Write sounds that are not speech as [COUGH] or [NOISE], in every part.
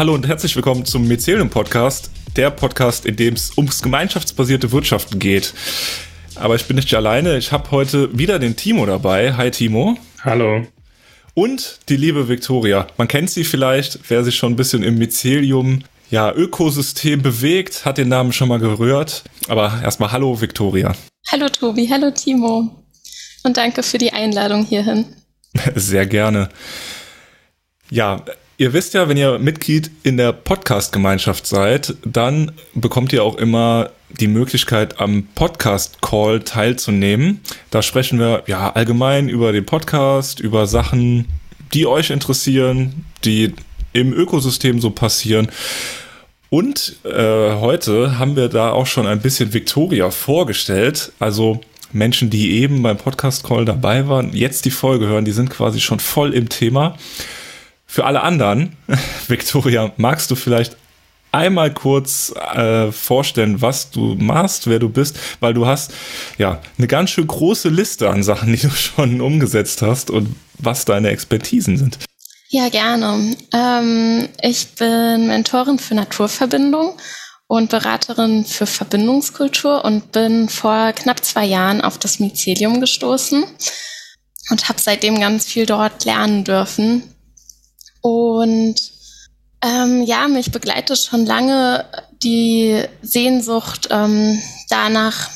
Hallo und herzlich willkommen zum Mycelium Podcast, der Podcast, in dem es ums gemeinschaftsbasierte Wirtschaften geht. Aber ich bin nicht alleine, ich habe heute wieder den Timo dabei. Hi Timo. Hallo. Und die liebe Viktoria. Man kennt sie vielleicht, wer sich schon ein bisschen im Mycelium ja, Ökosystem bewegt, hat den Namen schon mal gerührt. Aber erstmal hallo Viktoria. Hallo Tobi, hallo Timo. Und danke für die Einladung hierhin. [LAUGHS] Sehr gerne. Ja, Ihr wisst ja, wenn ihr Mitglied in der Podcast-Gemeinschaft seid, dann bekommt ihr auch immer die Möglichkeit, am Podcast-Call teilzunehmen. Da sprechen wir ja allgemein über den Podcast, über Sachen, die euch interessieren, die im Ökosystem so passieren. Und äh, heute haben wir da auch schon ein bisschen Victoria vorgestellt. Also Menschen, die eben beim Podcast-Call dabei waren, jetzt die Folge hören, die sind quasi schon voll im Thema. Für alle anderen, [LAUGHS] Victoria, magst du vielleicht einmal kurz äh, vorstellen, was du machst, wer du bist, weil du hast ja eine ganz schön große Liste an Sachen, die du [LAUGHS] schon umgesetzt hast und was deine Expertisen sind. Ja, gerne. Ähm, ich bin Mentorin für Naturverbindung und Beraterin für Verbindungskultur und bin vor knapp zwei Jahren auf das Mycelium gestoßen und habe seitdem ganz viel dort lernen dürfen und ähm, ja, mich begleitet schon lange die Sehnsucht ähm, danach,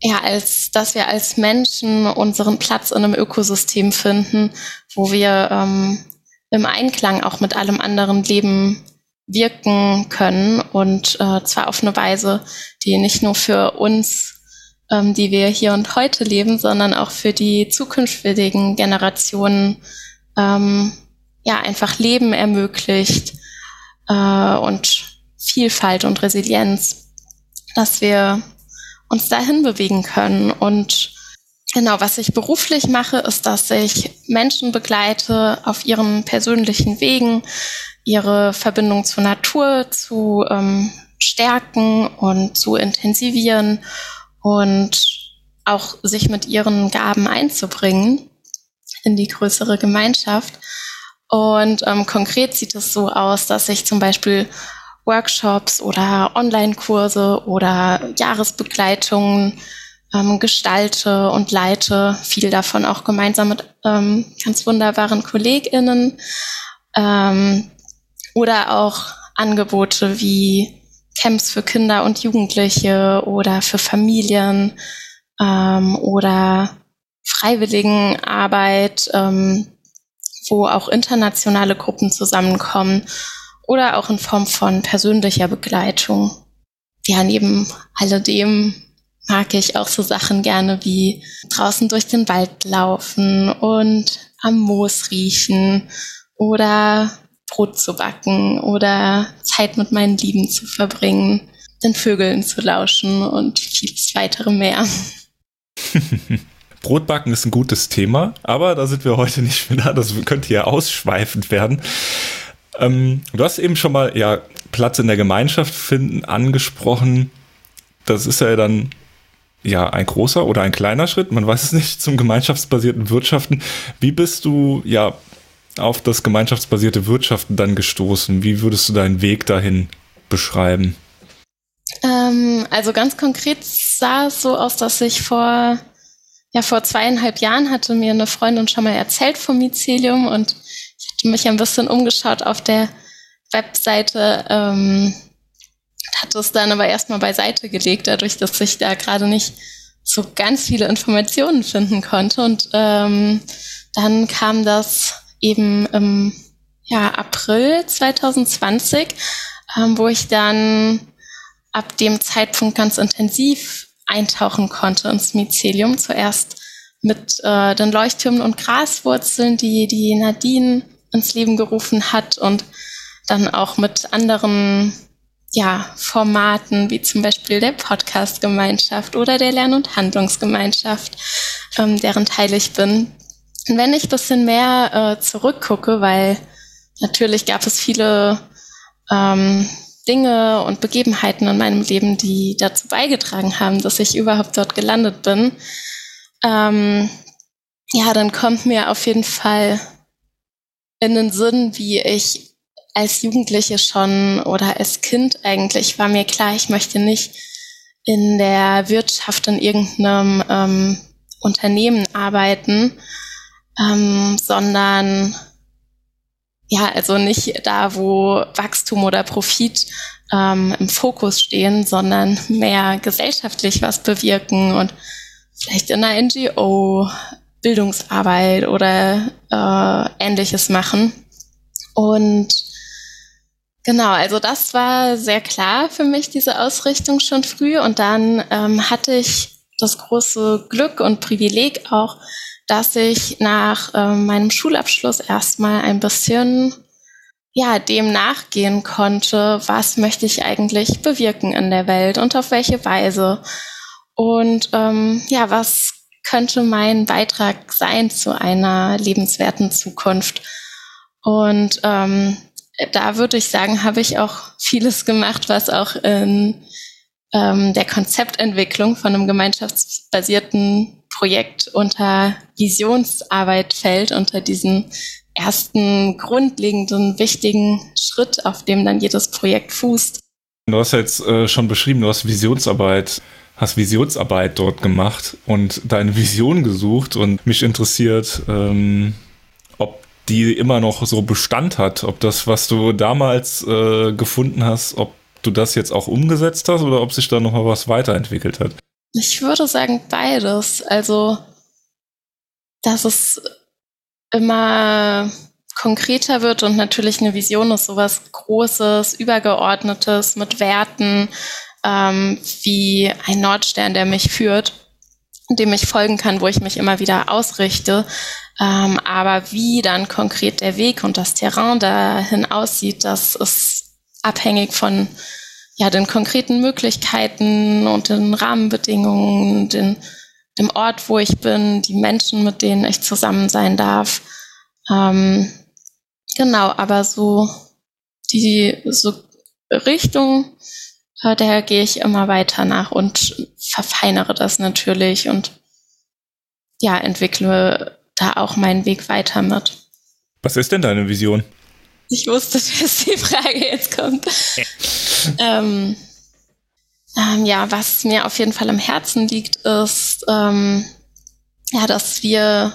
ja, als dass wir als Menschen unseren Platz in einem Ökosystem finden, wo wir ähm, im Einklang auch mit allem anderen Leben wirken können und äh, zwar auf eine Weise, die nicht nur für uns, ähm, die wir hier und heute leben, sondern auch für die zukünftigen Generationen ähm, ja einfach Leben ermöglicht äh, und Vielfalt und Resilienz, dass wir uns dahin bewegen können. Und genau, was ich beruflich mache, ist, dass ich Menschen begleite auf ihren persönlichen Wegen, ihre Verbindung zur Natur zu ähm, stärken und zu intensivieren und auch sich mit ihren Gaben einzubringen in die größere Gemeinschaft. Und ähm, konkret sieht es so aus, dass ich zum Beispiel Workshops oder Online-Kurse oder Jahresbegleitungen ähm, gestalte und leite, viel davon auch gemeinsam mit ähm, ganz wunderbaren KollegInnen ähm, oder auch Angebote wie Camps für Kinder und Jugendliche oder für Familien ähm, oder Freiwilligenarbeit, ähm, wo auch internationale Gruppen zusammenkommen oder auch in Form von persönlicher Begleitung. Ja, neben alledem mag ich auch so Sachen gerne wie draußen durch den Wald laufen und am Moos riechen oder Brot zu backen oder Zeit mit meinen Lieben zu verbringen, den Vögeln zu lauschen und vieles weitere mehr. [LAUGHS] Brotbacken ist ein gutes Thema, aber da sind wir heute nicht mehr da. Das könnte ja ausschweifend werden. Ähm, du hast eben schon mal ja Platz in der Gemeinschaft finden angesprochen. Das ist ja dann ja ein großer oder ein kleiner Schritt, man weiß es nicht, zum gemeinschaftsbasierten Wirtschaften. Wie bist du ja auf das gemeinschaftsbasierte Wirtschaften dann gestoßen? Wie würdest du deinen Weg dahin beschreiben? Ähm, also ganz konkret sah es so aus, dass ich vor ja, vor zweieinhalb Jahren hatte mir eine Freundin schon mal erzählt vom Mycelium und ich hatte mich ein bisschen umgeschaut auf der Webseite, ähm, hatte es dann aber erstmal beiseite gelegt, dadurch, dass ich da gerade nicht so ganz viele Informationen finden konnte. Und ähm, dann kam das eben im ja, April 2020, ähm, wo ich dann ab dem Zeitpunkt ganz intensiv eintauchen konnte ins Mycelium. Zuerst mit äh, den Leuchttürmen und Graswurzeln, die die Nadine ins Leben gerufen hat und dann auch mit anderen ja, Formaten, wie zum Beispiel der Podcast-Gemeinschaft oder der Lern- und Handlungsgemeinschaft, ähm, deren Teil ich bin. Und wenn ich bisschen mehr äh, zurückgucke, weil natürlich gab es viele ähm, Dinge und Begebenheiten in meinem Leben, die dazu beigetragen haben, dass ich überhaupt dort gelandet bin, ähm, ja, dann kommt mir auf jeden Fall in den Sinn, wie ich als Jugendliche schon oder als Kind eigentlich war mir klar, ich möchte nicht in der Wirtschaft in irgendeinem ähm, Unternehmen arbeiten, ähm, sondern ja, also nicht da, wo Wachstum oder Profit ähm, im Fokus stehen, sondern mehr gesellschaftlich was bewirken und vielleicht in einer NGO Bildungsarbeit oder äh, ähnliches machen. Und genau, also das war sehr klar für mich, diese Ausrichtung schon früh. Und dann ähm, hatte ich das große Glück und Privileg auch, dass ich nach ähm, meinem Schulabschluss erstmal ein bisschen ja, dem nachgehen konnte, was möchte ich eigentlich bewirken in der Welt und auf welche Weise. Und ähm, ja, was könnte mein Beitrag sein zu einer lebenswerten Zukunft? Und ähm, da würde ich sagen, habe ich auch vieles gemacht, was auch in ähm, der Konzeptentwicklung von einem gemeinschaftsbasierten Projekt unter Visionsarbeit fällt, unter diesen ersten grundlegenden, wichtigen Schritt, auf dem dann jedes Projekt fußt. Du hast jetzt äh, schon beschrieben, du hast Visionsarbeit, hast Visionsarbeit dort gemacht und deine Vision gesucht und mich interessiert, ähm, ob die immer noch so Bestand hat, ob das, was du damals äh, gefunden hast, ob du das jetzt auch umgesetzt hast oder ob sich da noch mal was weiterentwickelt hat. Ich würde sagen beides. Also, dass es immer konkreter wird und natürlich eine Vision ist sowas Großes, Übergeordnetes mit Werten, ähm, wie ein Nordstern, der mich führt, dem ich folgen kann, wo ich mich immer wieder ausrichte. Ähm, aber wie dann konkret der Weg und das Terrain dahin aussieht, das ist abhängig von ja, den konkreten Möglichkeiten und den Rahmenbedingungen, den, dem Ort, wo ich bin, die Menschen, mit denen ich zusammen sein darf. Ähm, genau, aber so die so Richtung äh, gehe ich immer weiter nach und verfeinere das natürlich und ja, entwickle da auch meinen Weg weiter mit. Was ist denn deine Vision? Ich wusste, [LAUGHS] dass die Frage jetzt kommt. ähm, ähm, ja, was mir auf jeden Fall am Herzen liegt, ist, ähm, ja, dass wir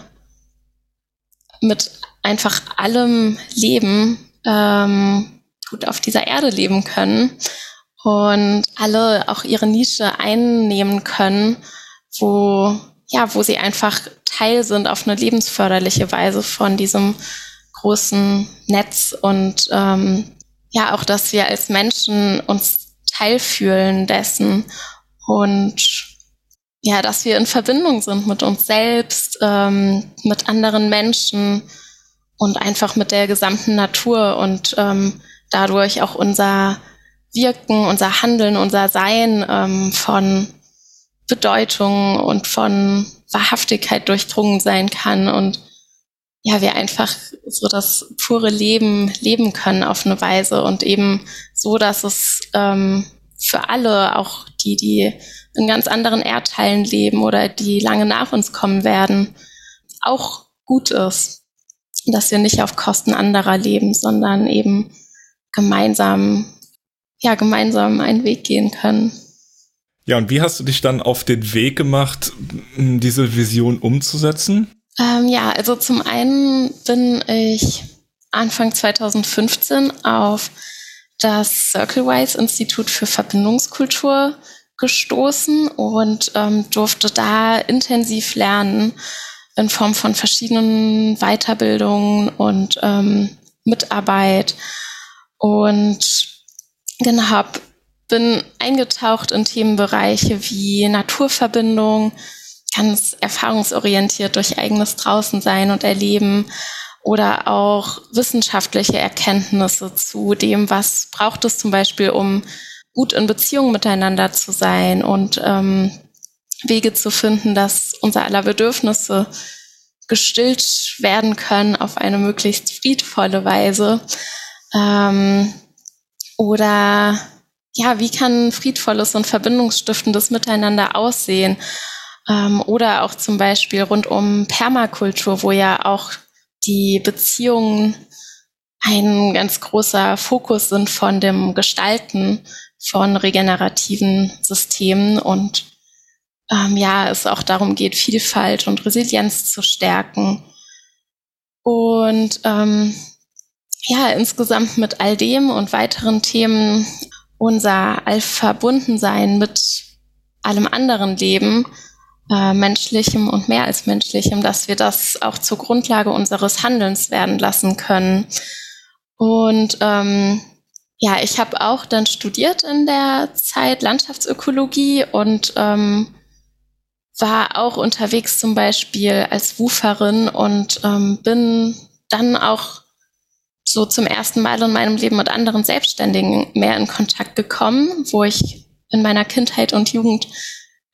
mit einfach allem Leben ähm, gut auf dieser Erde leben können und alle auch ihre Nische einnehmen können, wo ja, wo sie einfach Teil sind auf eine lebensförderliche Weise von diesem großen Netz und ähm, ja auch, dass wir als Menschen uns teilfühlen dessen und ja, dass wir in Verbindung sind mit uns selbst, ähm, mit anderen Menschen und einfach mit der gesamten Natur und ähm, dadurch auch unser Wirken, unser Handeln, unser Sein ähm, von Bedeutung und von Wahrhaftigkeit durchdrungen sein kann und ja, wir einfach so das pure Leben leben können auf eine Weise und eben so, dass es ähm, für alle, auch die, die in ganz anderen Erdteilen leben oder die lange nach uns kommen werden, auch gut ist. Dass wir nicht auf Kosten anderer leben, sondern eben gemeinsam ja, gemeinsam einen Weg gehen können. Ja, und wie hast du dich dann auf den Weg gemacht, diese Vision umzusetzen? Ähm, ja, also zum einen bin ich Anfang 2015 auf das Circlewise Institut für Verbindungskultur gestoßen und ähm, durfte da intensiv lernen in Form von verschiedenen Weiterbildungen und ähm, Mitarbeit. Und Genau, bin eingetaucht in Themenbereiche wie Naturverbindung, ganz erfahrungsorientiert durch eigenes Draußensein und Erleben oder auch wissenschaftliche Erkenntnisse zu dem, was braucht es zum Beispiel, um gut in Beziehung miteinander zu sein und ähm, Wege zu finden, dass unser aller Bedürfnisse gestillt werden können auf eine möglichst friedvolle Weise. Ähm, oder ja, wie kann friedvolles und verbindungsstiftendes Miteinander aussehen? Ähm, oder auch zum Beispiel rund um Permakultur, wo ja auch die Beziehungen ein ganz großer Fokus sind von dem Gestalten von regenerativen Systemen und ähm, ja, es auch darum geht, Vielfalt und Resilienz zu stärken. Und ähm, ja, insgesamt mit all dem und weiteren Themen unser Allverbundensein mit allem anderen Leben, äh, menschlichem und mehr als menschlichem, dass wir das auch zur Grundlage unseres Handelns werden lassen können. Und ähm, ja, ich habe auch dann studiert in der Zeit Landschaftsökologie und ähm, war auch unterwegs zum Beispiel als Wuferin und ähm, bin dann auch so zum ersten Mal in meinem Leben mit anderen Selbstständigen mehr in Kontakt gekommen, wo ich in meiner Kindheit und Jugend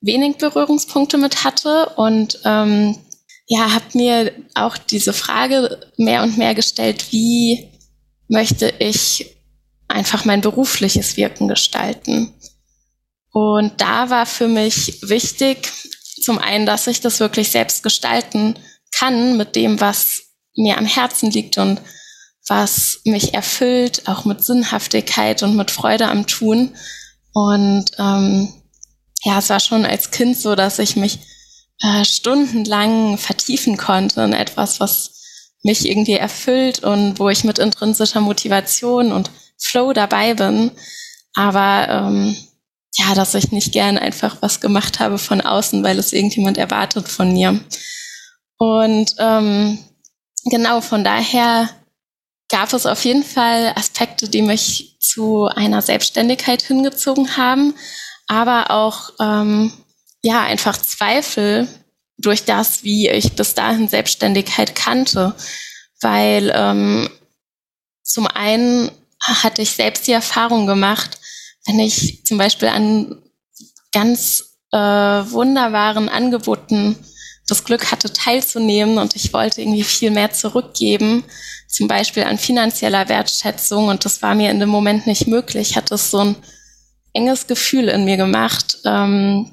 wenig Berührungspunkte mit hatte und ähm, ja, habe mir auch diese Frage mehr und mehr gestellt, wie möchte ich einfach mein berufliches Wirken gestalten? Und da war für mich wichtig, zum einen, dass ich das wirklich selbst gestalten kann mit dem, was mir am Herzen liegt und was mich erfüllt, auch mit Sinnhaftigkeit und mit Freude am Tun. Und ähm, ja, es war schon als Kind so, dass ich mich äh, stundenlang vertiefen konnte in etwas, was mich irgendwie erfüllt und wo ich mit intrinsischer Motivation und Flow dabei bin. Aber ähm, ja, dass ich nicht gern einfach was gemacht habe von außen, weil es irgendjemand erwartet von mir. Und ähm, genau von daher gab es auf jeden Fall Aspekte, die mich zu einer Selbstständigkeit hingezogen haben, aber auch ähm, ja einfach Zweifel durch das, wie ich bis dahin Selbstständigkeit kannte, weil ähm, zum einen hatte ich selbst die Erfahrung gemacht, wenn ich zum Beispiel an ganz äh, wunderbaren Angeboten das Glück hatte, teilzunehmen und ich wollte irgendwie viel mehr zurückgeben, zum Beispiel an finanzieller Wertschätzung und das war mir in dem Moment nicht möglich, hat es so ein enges Gefühl in mir gemacht ähm,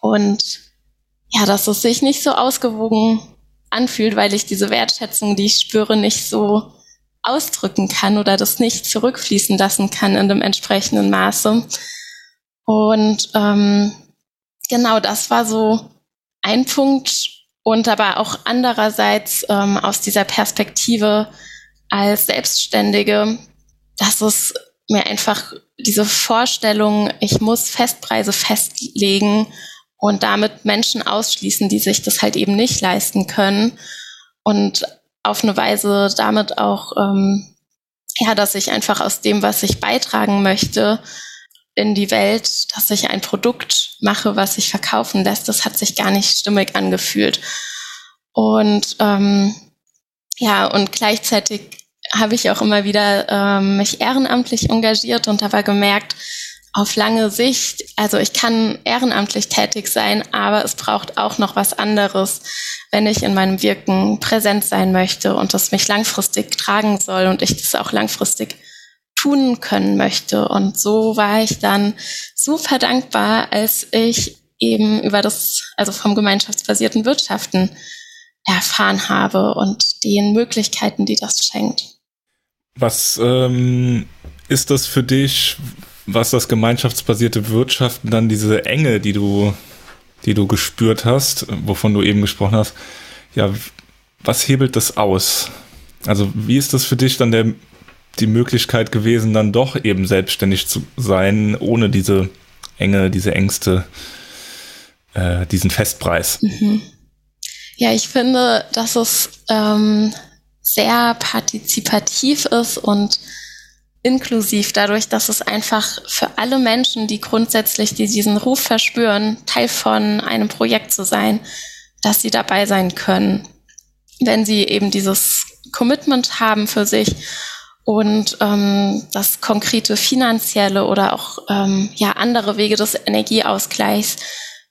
und ja, dass es sich nicht so ausgewogen anfühlt, weil ich diese Wertschätzung, die ich spüre, nicht so ausdrücken kann oder das nicht zurückfließen lassen kann in dem entsprechenden Maße. Und ähm, genau, das war so ein Punkt und aber auch andererseits ähm, aus dieser Perspektive als Selbstständige, dass es mir einfach diese Vorstellung, ich muss Festpreise festlegen und damit Menschen ausschließen, die sich das halt eben nicht leisten können. Und auf eine Weise damit auch, ähm, ja, dass ich einfach aus dem, was ich beitragen möchte in die Welt, dass ich ein Produkt mache, was sich verkaufen lässt, das hat sich gar nicht stimmig angefühlt. Und ähm, ja, und gleichzeitig habe ich auch immer wieder ähm, mich ehrenamtlich engagiert und aber gemerkt, auf lange Sicht, also ich kann ehrenamtlich tätig sein, aber es braucht auch noch was anderes, wenn ich in meinem Wirken präsent sein möchte und das mich langfristig tragen soll und ich das auch langfristig tun können möchte. Und so war ich dann super dankbar, als ich eben über das, also vom gemeinschaftsbasierten Wirtschaften erfahren habe und den Möglichkeiten, die das schenkt. Was ähm, ist das für dich, was das gemeinschaftsbasierte Wirtschaften dann diese Enge, die du, die du gespürt hast, wovon du eben gesprochen hast, ja, was hebelt das aus? Also wie ist das für dich dann der, die Möglichkeit gewesen, dann doch eben selbstständig zu sein, ohne diese Enge, diese Ängste, äh, diesen Festpreis? Mhm. Ja, ich finde, dass es ähm, sehr partizipativ ist und inklusiv dadurch, dass es einfach für alle Menschen, die grundsätzlich die diesen Ruf verspüren, Teil von einem Projekt zu sein, dass sie dabei sein können, wenn sie eben dieses Commitment haben für sich und ähm, das konkrete finanzielle oder auch ähm, ja andere Wege des Energieausgleichs,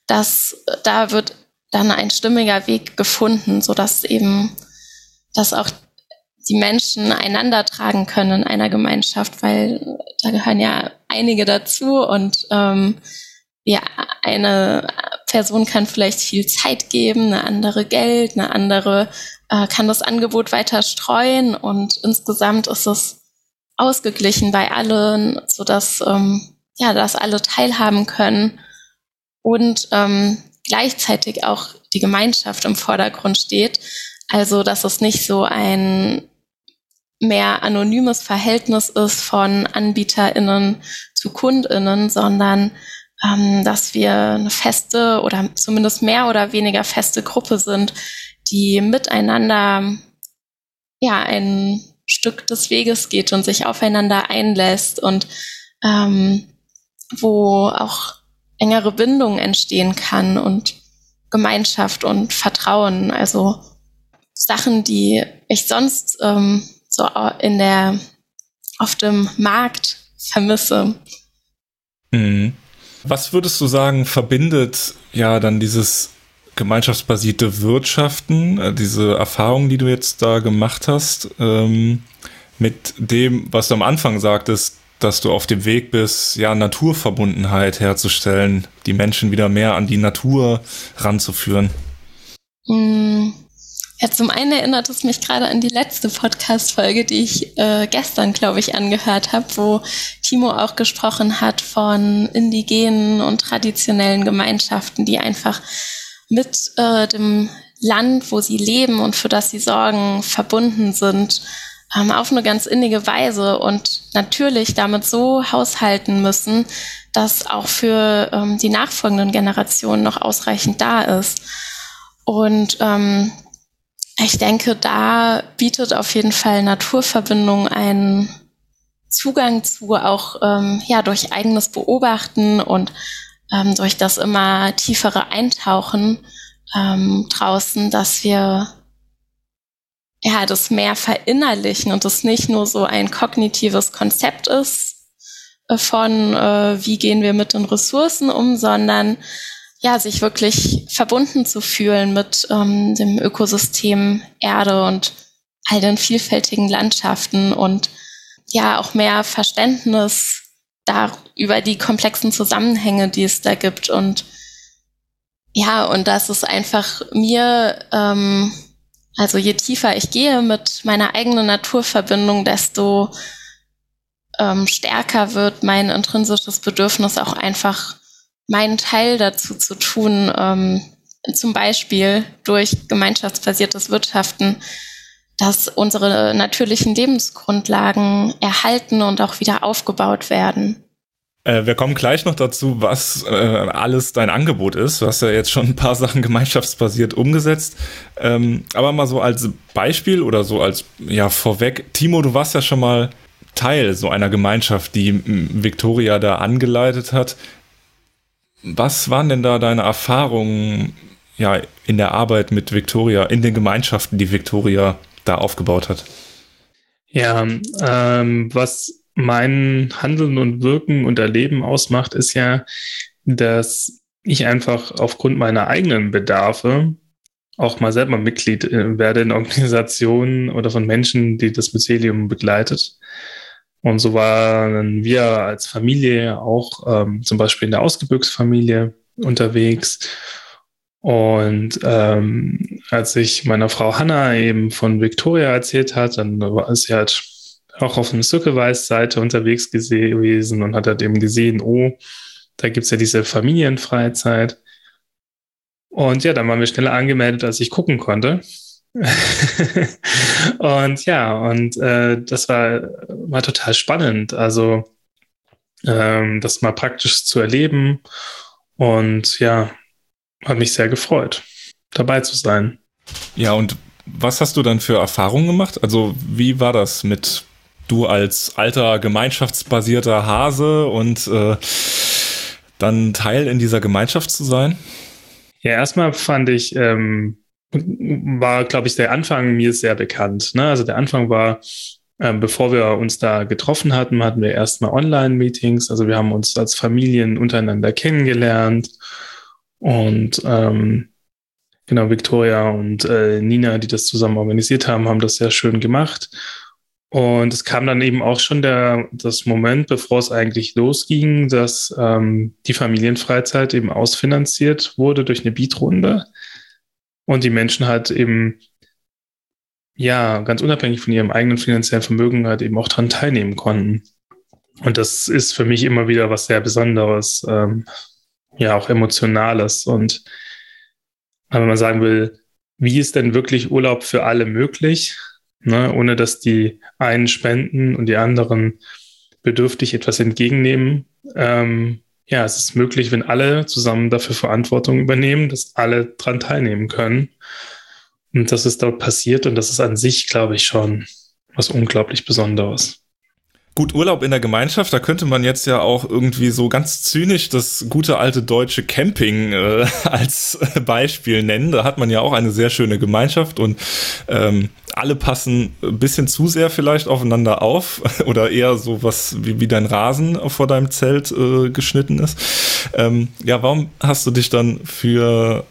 dass da wird dann ein stimmiger Weg gefunden, so dass eben dass auch die Menschen einander tragen können in einer Gemeinschaft, weil da gehören ja einige dazu und ähm, ja, eine Person kann vielleicht viel Zeit geben, eine andere Geld, eine andere äh, kann das Angebot weiter streuen und insgesamt ist es ausgeglichen bei allen, so dass ähm, ja, dass alle teilhaben können und ähm, gleichzeitig auch die Gemeinschaft im Vordergrund steht. Also, dass es nicht so ein mehr anonymes Verhältnis ist von AnbieterInnen zu KundInnen, sondern ähm, dass wir eine feste oder zumindest mehr oder weniger feste Gruppe sind, die miteinander ja ein Stück des Weges geht und sich aufeinander einlässt und ähm, wo auch engere Bindung entstehen kann und Gemeinschaft und Vertrauen. Also Sachen, die ich sonst ähm, so in der auf dem Markt vermisse. Mhm. Was würdest du sagen, verbindet ja dann dieses gemeinschaftsbasierte Wirtschaften, äh, diese Erfahrungen, die du jetzt da gemacht hast, ähm, mit dem, was du am Anfang sagtest, dass du auf dem Weg bist, ja, Naturverbundenheit herzustellen, die Menschen wieder mehr an die Natur ranzuführen? Mm. Ja, zum einen erinnert es mich gerade an die letzte Podcast-Folge, die ich äh, gestern, glaube ich, angehört habe, wo Timo auch gesprochen hat von indigenen und traditionellen Gemeinschaften, die einfach mit äh, dem Land, wo sie leben und für das sie sorgen, verbunden sind ähm, auf eine ganz innige Weise und natürlich damit so haushalten müssen, dass auch für ähm, die nachfolgenden Generationen noch ausreichend da ist. Und ähm, ich denke, da bietet auf jeden Fall Naturverbindung einen Zugang zu, auch ähm, ja durch eigenes Beobachten und ähm, durch das immer tiefere Eintauchen ähm, draußen, dass wir ja, das mehr verinnerlichen und das nicht nur so ein kognitives Konzept ist äh, von, äh, wie gehen wir mit den Ressourcen um, sondern ja, sich wirklich verbunden zu fühlen mit ähm, dem Ökosystem Erde und all den vielfältigen Landschaften und ja, auch mehr Verständnis da über die komplexen Zusammenhänge, die es da gibt. Und ja, und das ist einfach mir ähm, also je tiefer ich gehe mit meiner eigenen Naturverbindung, desto ähm, stärker wird mein intrinsisches Bedürfnis auch einfach meinen Teil dazu zu tun, ähm, zum Beispiel durch gemeinschaftsbasiertes Wirtschaften, dass unsere natürlichen Lebensgrundlagen erhalten und auch wieder aufgebaut werden. Äh, wir kommen gleich noch dazu, was äh, alles dein Angebot ist. Du hast ja jetzt schon ein paar [LAUGHS] Sachen gemeinschaftsbasiert umgesetzt. Ähm, aber mal so als Beispiel oder so als ja vorweg. Timo, du warst ja schon mal Teil so einer Gemeinschaft, die Victoria da angeleitet hat. Was waren denn da deine Erfahrungen ja in der Arbeit mit Victoria, in den Gemeinschaften, die Victoria da aufgebaut hat? Ja, ähm, was mein Handeln und Wirken und Erleben ausmacht, ist ja, dass ich einfach aufgrund meiner eigenen Bedarfe auch mal selber Mitglied äh, werde in Organisationen oder von Menschen, die das Mycelium begleitet. Und so waren wir als Familie auch ähm, zum Beispiel in der Ausgebirgsfamilie unterwegs. Und ähm, als ich meiner Frau Hanna eben von Victoria erzählt hat, dann war sie halt auch auf einer Circlewise-Seite unterwegs gewesen und hat halt eben gesehen, oh, da gibt's ja diese Familienfreizeit. Und ja, dann waren wir schneller angemeldet, als ich gucken konnte. [LAUGHS] und ja, und äh, das war, war total spannend. Also ähm, das mal praktisch zu erleben. Und ja, hat mich sehr gefreut, dabei zu sein. Ja, und was hast du dann für Erfahrungen gemacht? Also wie war das mit du als alter gemeinschaftsbasierter Hase und äh, dann Teil in dieser Gemeinschaft zu sein? Ja, erstmal fand ich, ähm, war, glaube ich, der Anfang mir sehr bekannt. Ne? Also der Anfang war, ähm, bevor wir uns da getroffen hatten, hatten wir erstmal Online-Meetings. Also wir haben uns als Familien untereinander kennengelernt. Und ähm, genau, Victoria und äh, Nina, die das zusammen organisiert haben, haben das sehr schön gemacht. Und es kam dann eben auch schon der, das Moment, bevor es eigentlich losging, dass ähm, die Familienfreizeit eben ausfinanziert wurde durch eine Beatrunde und die Menschen halt eben ja, ganz unabhängig von ihrem eigenen finanziellen Vermögen halt eben auch daran teilnehmen konnten. Und das ist für mich immer wieder was sehr Besonderes, ähm, ja, auch Emotionales. Und wenn man sagen will, wie ist denn wirklich Urlaub für alle möglich, ne, ohne dass die einen spenden und die anderen bedürftig etwas entgegennehmen? Ähm, ja, es ist möglich, wenn alle zusammen dafür Verantwortung übernehmen, dass alle dran teilnehmen können. Und das ist dort passiert und das ist an sich, glaube ich, schon was unglaublich Besonderes. Gut, Urlaub in der Gemeinschaft, da könnte man jetzt ja auch irgendwie so ganz zynisch das gute alte deutsche Camping äh, [LAUGHS] als Beispiel nennen. Da hat man ja auch eine sehr schöne Gemeinschaft und ähm, alle passen ein bisschen zu sehr vielleicht aufeinander auf [LAUGHS] oder eher so was wie, wie dein Rasen vor deinem Zelt äh, geschnitten ist. Ähm, ja, warum hast du dich dann für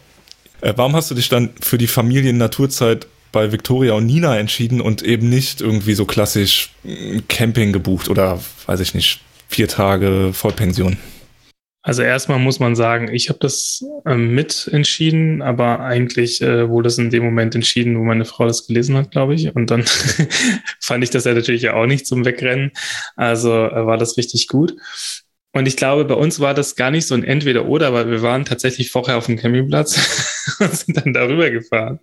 äh, warum hast du dich dann für die Familien-Naturzeit bei Victoria und Nina entschieden und eben nicht irgendwie so klassisch mm, Camping gebucht oder weiß ich nicht, vier Tage Vollpension? Also erstmal muss man sagen, ich habe das ähm, mit entschieden, aber eigentlich äh, wurde es in dem Moment entschieden, wo meine Frau das gelesen hat, glaube ich. Und dann [LAUGHS] fand ich das ja natürlich auch nicht zum Wegrennen. Also äh, war das richtig gut. Und ich glaube, bei uns war das gar nicht so ein Entweder-Oder, weil wir waren tatsächlich vorher auf dem Campingplatz [LAUGHS] und sind dann darüber gefahren.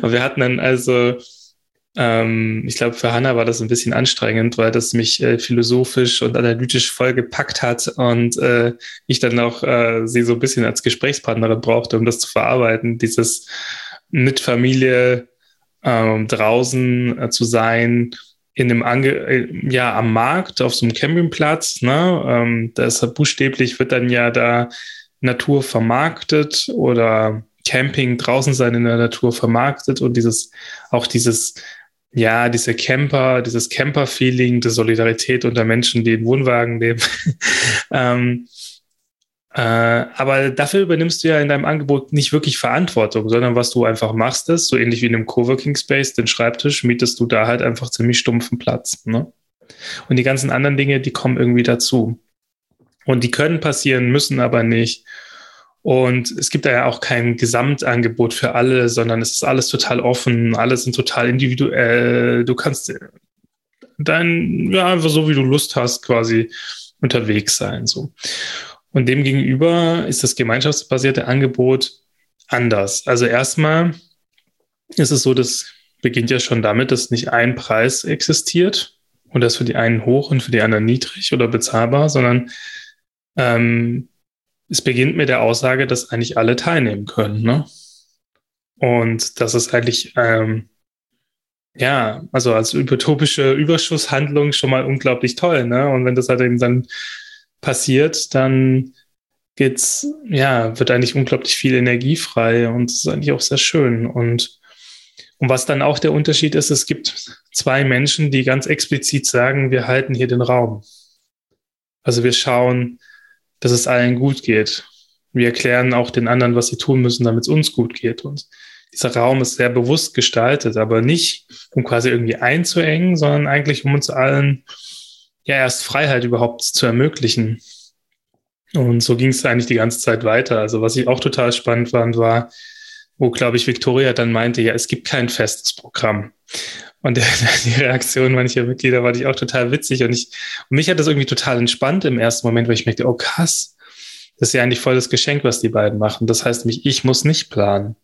Und wir hatten dann also, ähm, ich glaube, für Hannah war das ein bisschen anstrengend, weil das mich äh, philosophisch und analytisch voll gepackt hat und äh, ich dann auch äh, sie so ein bisschen als Gesprächspartnerin brauchte, um das zu verarbeiten, dieses mit Familie ähm, draußen äh, zu sein in dem Ange äh, ja am Markt auf so einem Campingplatz, ne, ähm, da ist buchstäblich wird dann ja da Natur vermarktet oder Camping draußen sein in der Natur vermarktet und dieses auch dieses ja, diese Camper, dieses Camper-Feeling, die Solidarität unter Menschen, die in Wohnwagen leben. [LAUGHS] ähm, äh, aber dafür übernimmst du ja in deinem Angebot nicht wirklich Verantwortung, sondern was du einfach machst, ist, so ähnlich wie in einem Coworking Space, den Schreibtisch, mietest du da halt einfach ziemlich stumpfen Platz. Ne? Und die ganzen anderen Dinge, die kommen irgendwie dazu. Und die können passieren, müssen aber nicht. Und es gibt da ja auch kein Gesamtangebot für alle, sondern es ist alles total offen, alle sind total individuell. Du kannst dann, ja, einfach so wie du Lust hast, quasi unterwegs sein. So. Und demgegenüber ist das gemeinschaftsbasierte Angebot anders. Also erstmal ist es so, das beginnt ja schon damit, dass nicht ein Preis existiert und das für die einen hoch und für die anderen niedrig oder bezahlbar, sondern ähm, es beginnt mit der Aussage, dass eigentlich alle teilnehmen können. Ne? Und das ist eigentlich, ähm, ja, also als utopische Überschusshandlung schon mal unglaublich toll. Ne? Und wenn das halt eben dann passiert, dann geht's, ja, wird eigentlich unglaublich viel Energie frei und das ist eigentlich auch sehr schön. Und, und was dann auch der Unterschied ist, es gibt zwei Menschen, die ganz explizit sagen, wir halten hier den Raum. Also wir schauen, dass es allen gut geht. Wir erklären auch den anderen, was sie tun müssen, damit es uns gut geht. Und dieser Raum ist sehr bewusst gestaltet, aber nicht, um quasi irgendwie einzuengen, sondern eigentlich, um uns allen ja erst Freiheit überhaupt zu ermöglichen. Und so ging es eigentlich die ganze Zeit weiter. Also was ich auch total spannend fand, war, wo, glaube ich, Victoria dann meinte, ja, es gibt kein festes Programm. Und der, [LAUGHS] die Reaktion mancher Mitglieder war ich auch total witzig. Und, ich, und mich hat das irgendwie total entspannt im ersten Moment, weil ich merkte, oh krass, das ist ja eigentlich voll das Geschenk, was die beiden machen. Das heißt, mich, ich muss nicht planen.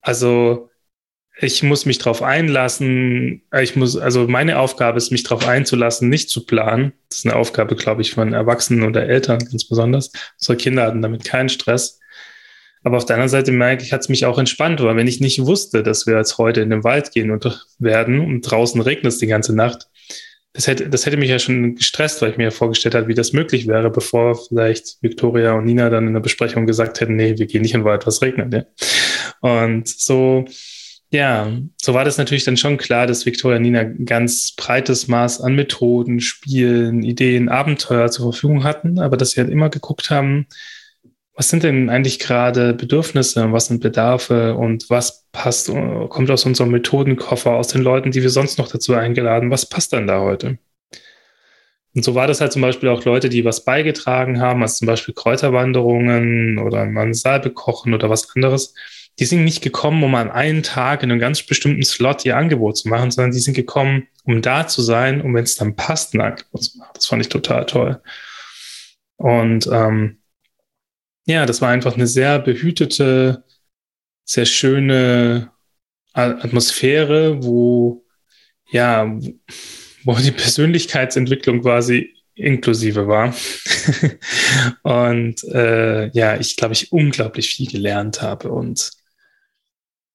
Also ich muss mich darauf einlassen. Ich muss, also meine Aufgabe ist, mich darauf einzulassen, nicht zu planen. Das ist eine Aufgabe, glaube ich, von Erwachsenen oder Eltern ganz besonders. Unsere Kinder hatten damit keinen Stress. Aber auf der anderen Seite merke ich, hat es mich auch entspannt, weil wenn ich nicht wusste, dass wir jetzt heute in den Wald gehen und werden und draußen regnet es die ganze Nacht, das hätte, das hätte mich ja schon gestresst, weil ich mir ja vorgestellt habe, wie das möglich wäre, bevor vielleicht Victoria und Nina dann in der Besprechung gesagt hätten, nee, wir gehen nicht in den Wald, was regnet. Ja? Und so, ja, so war das natürlich dann schon klar, dass Victoria Nina ein ganz breites Maß an Methoden, Spielen, Ideen, Abenteuer zur Verfügung hatten, aber dass sie halt immer geguckt haben, was sind denn eigentlich gerade Bedürfnisse, was sind Bedarfe und was passt, kommt aus unserem Methodenkoffer, aus den Leuten, die wir sonst noch dazu eingeladen, was passt dann da heute? Und so war das halt zum Beispiel auch Leute, die was beigetragen haben, also zum Beispiel Kräuterwanderungen oder mal Salbe kochen oder was anderes die sind nicht gekommen, um an einem Tag in einem ganz bestimmten Slot ihr Angebot zu machen, sondern die sind gekommen, um da zu sein, um wenn es dann passt, ein Angebot zu machen. Das fand ich total toll. Und ähm, ja, das war einfach eine sehr behütete, sehr schöne Atmosphäre, wo ja, wo die Persönlichkeitsentwicklung quasi inklusive war. [LAUGHS] und äh, ja, ich glaube, ich unglaublich viel gelernt habe und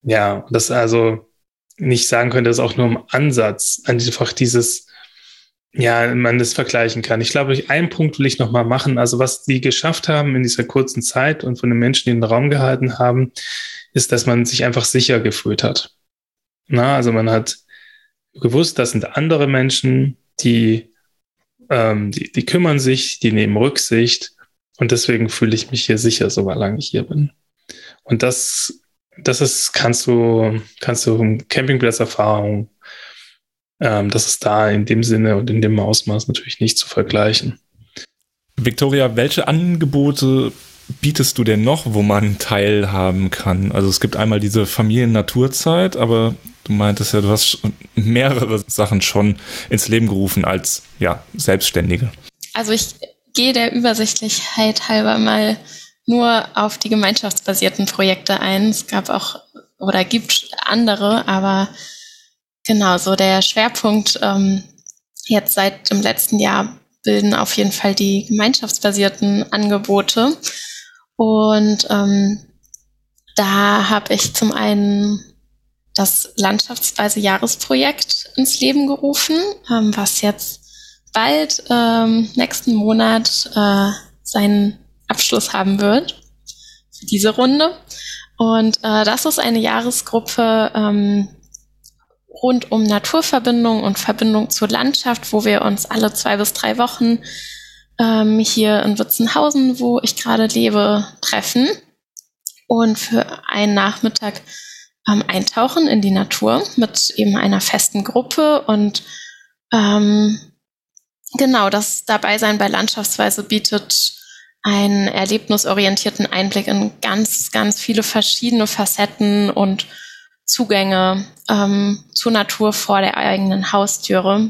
ja, das also nicht sagen könnte, dass auch nur im Ansatz einfach dieses, ja, man das vergleichen kann. Ich glaube, einen Punkt will ich noch mal machen. Also was die geschafft haben in dieser kurzen Zeit und von den Menschen, die den Raum gehalten haben, ist, dass man sich einfach sicher gefühlt hat. Na, also man hat gewusst, das sind andere Menschen, die, ähm, die, die kümmern sich, die nehmen Rücksicht und deswegen fühle ich mich hier sicher, solange ich hier bin. Und das, das ist, kannst du, kannst du Campingplatzerfahrung, ähm, das ist da in dem Sinne und in dem Ausmaß natürlich nicht zu vergleichen. Victoria, welche Angebote bietest du denn noch, wo man teilhaben kann? Also es gibt einmal diese Familien-Naturzeit, aber du meintest ja, du hast mehrere Sachen schon ins Leben gerufen als ja, Selbstständige. Also ich gehe der Übersichtlichkeit halber mal nur auf die gemeinschaftsbasierten Projekte ein. Es gab auch oder gibt andere, aber genau so der Schwerpunkt ähm, jetzt seit dem letzten Jahr bilden auf jeden Fall die gemeinschaftsbasierten Angebote. Und ähm, da habe ich zum einen das Landschaftsweise Jahresprojekt ins Leben gerufen, ähm, was jetzt bald ähm, nächsten Monat äh, seinen Abschluss haben wird für diese Runde. Und äh, das ist eine Jahresgruppe ähm, rund um Naturverbindung und Verbindung zur Landschaft, wo wir uns alle zwei bis drei Wochen ähm, hier in Witzenhausen, wo ich gerade lebe, treffen und für einen Nachmittag ähm, eintauchen in die Natur mit eben einer festen Gruppe und ähm, genau das Dabeisein bei Landschaftsweise bietet einen erlebnisorientierten Einblick in ganz, ganz viele verschiedene Facetten und Zugänge ähm, zur Natur vor der eigenen Haustüre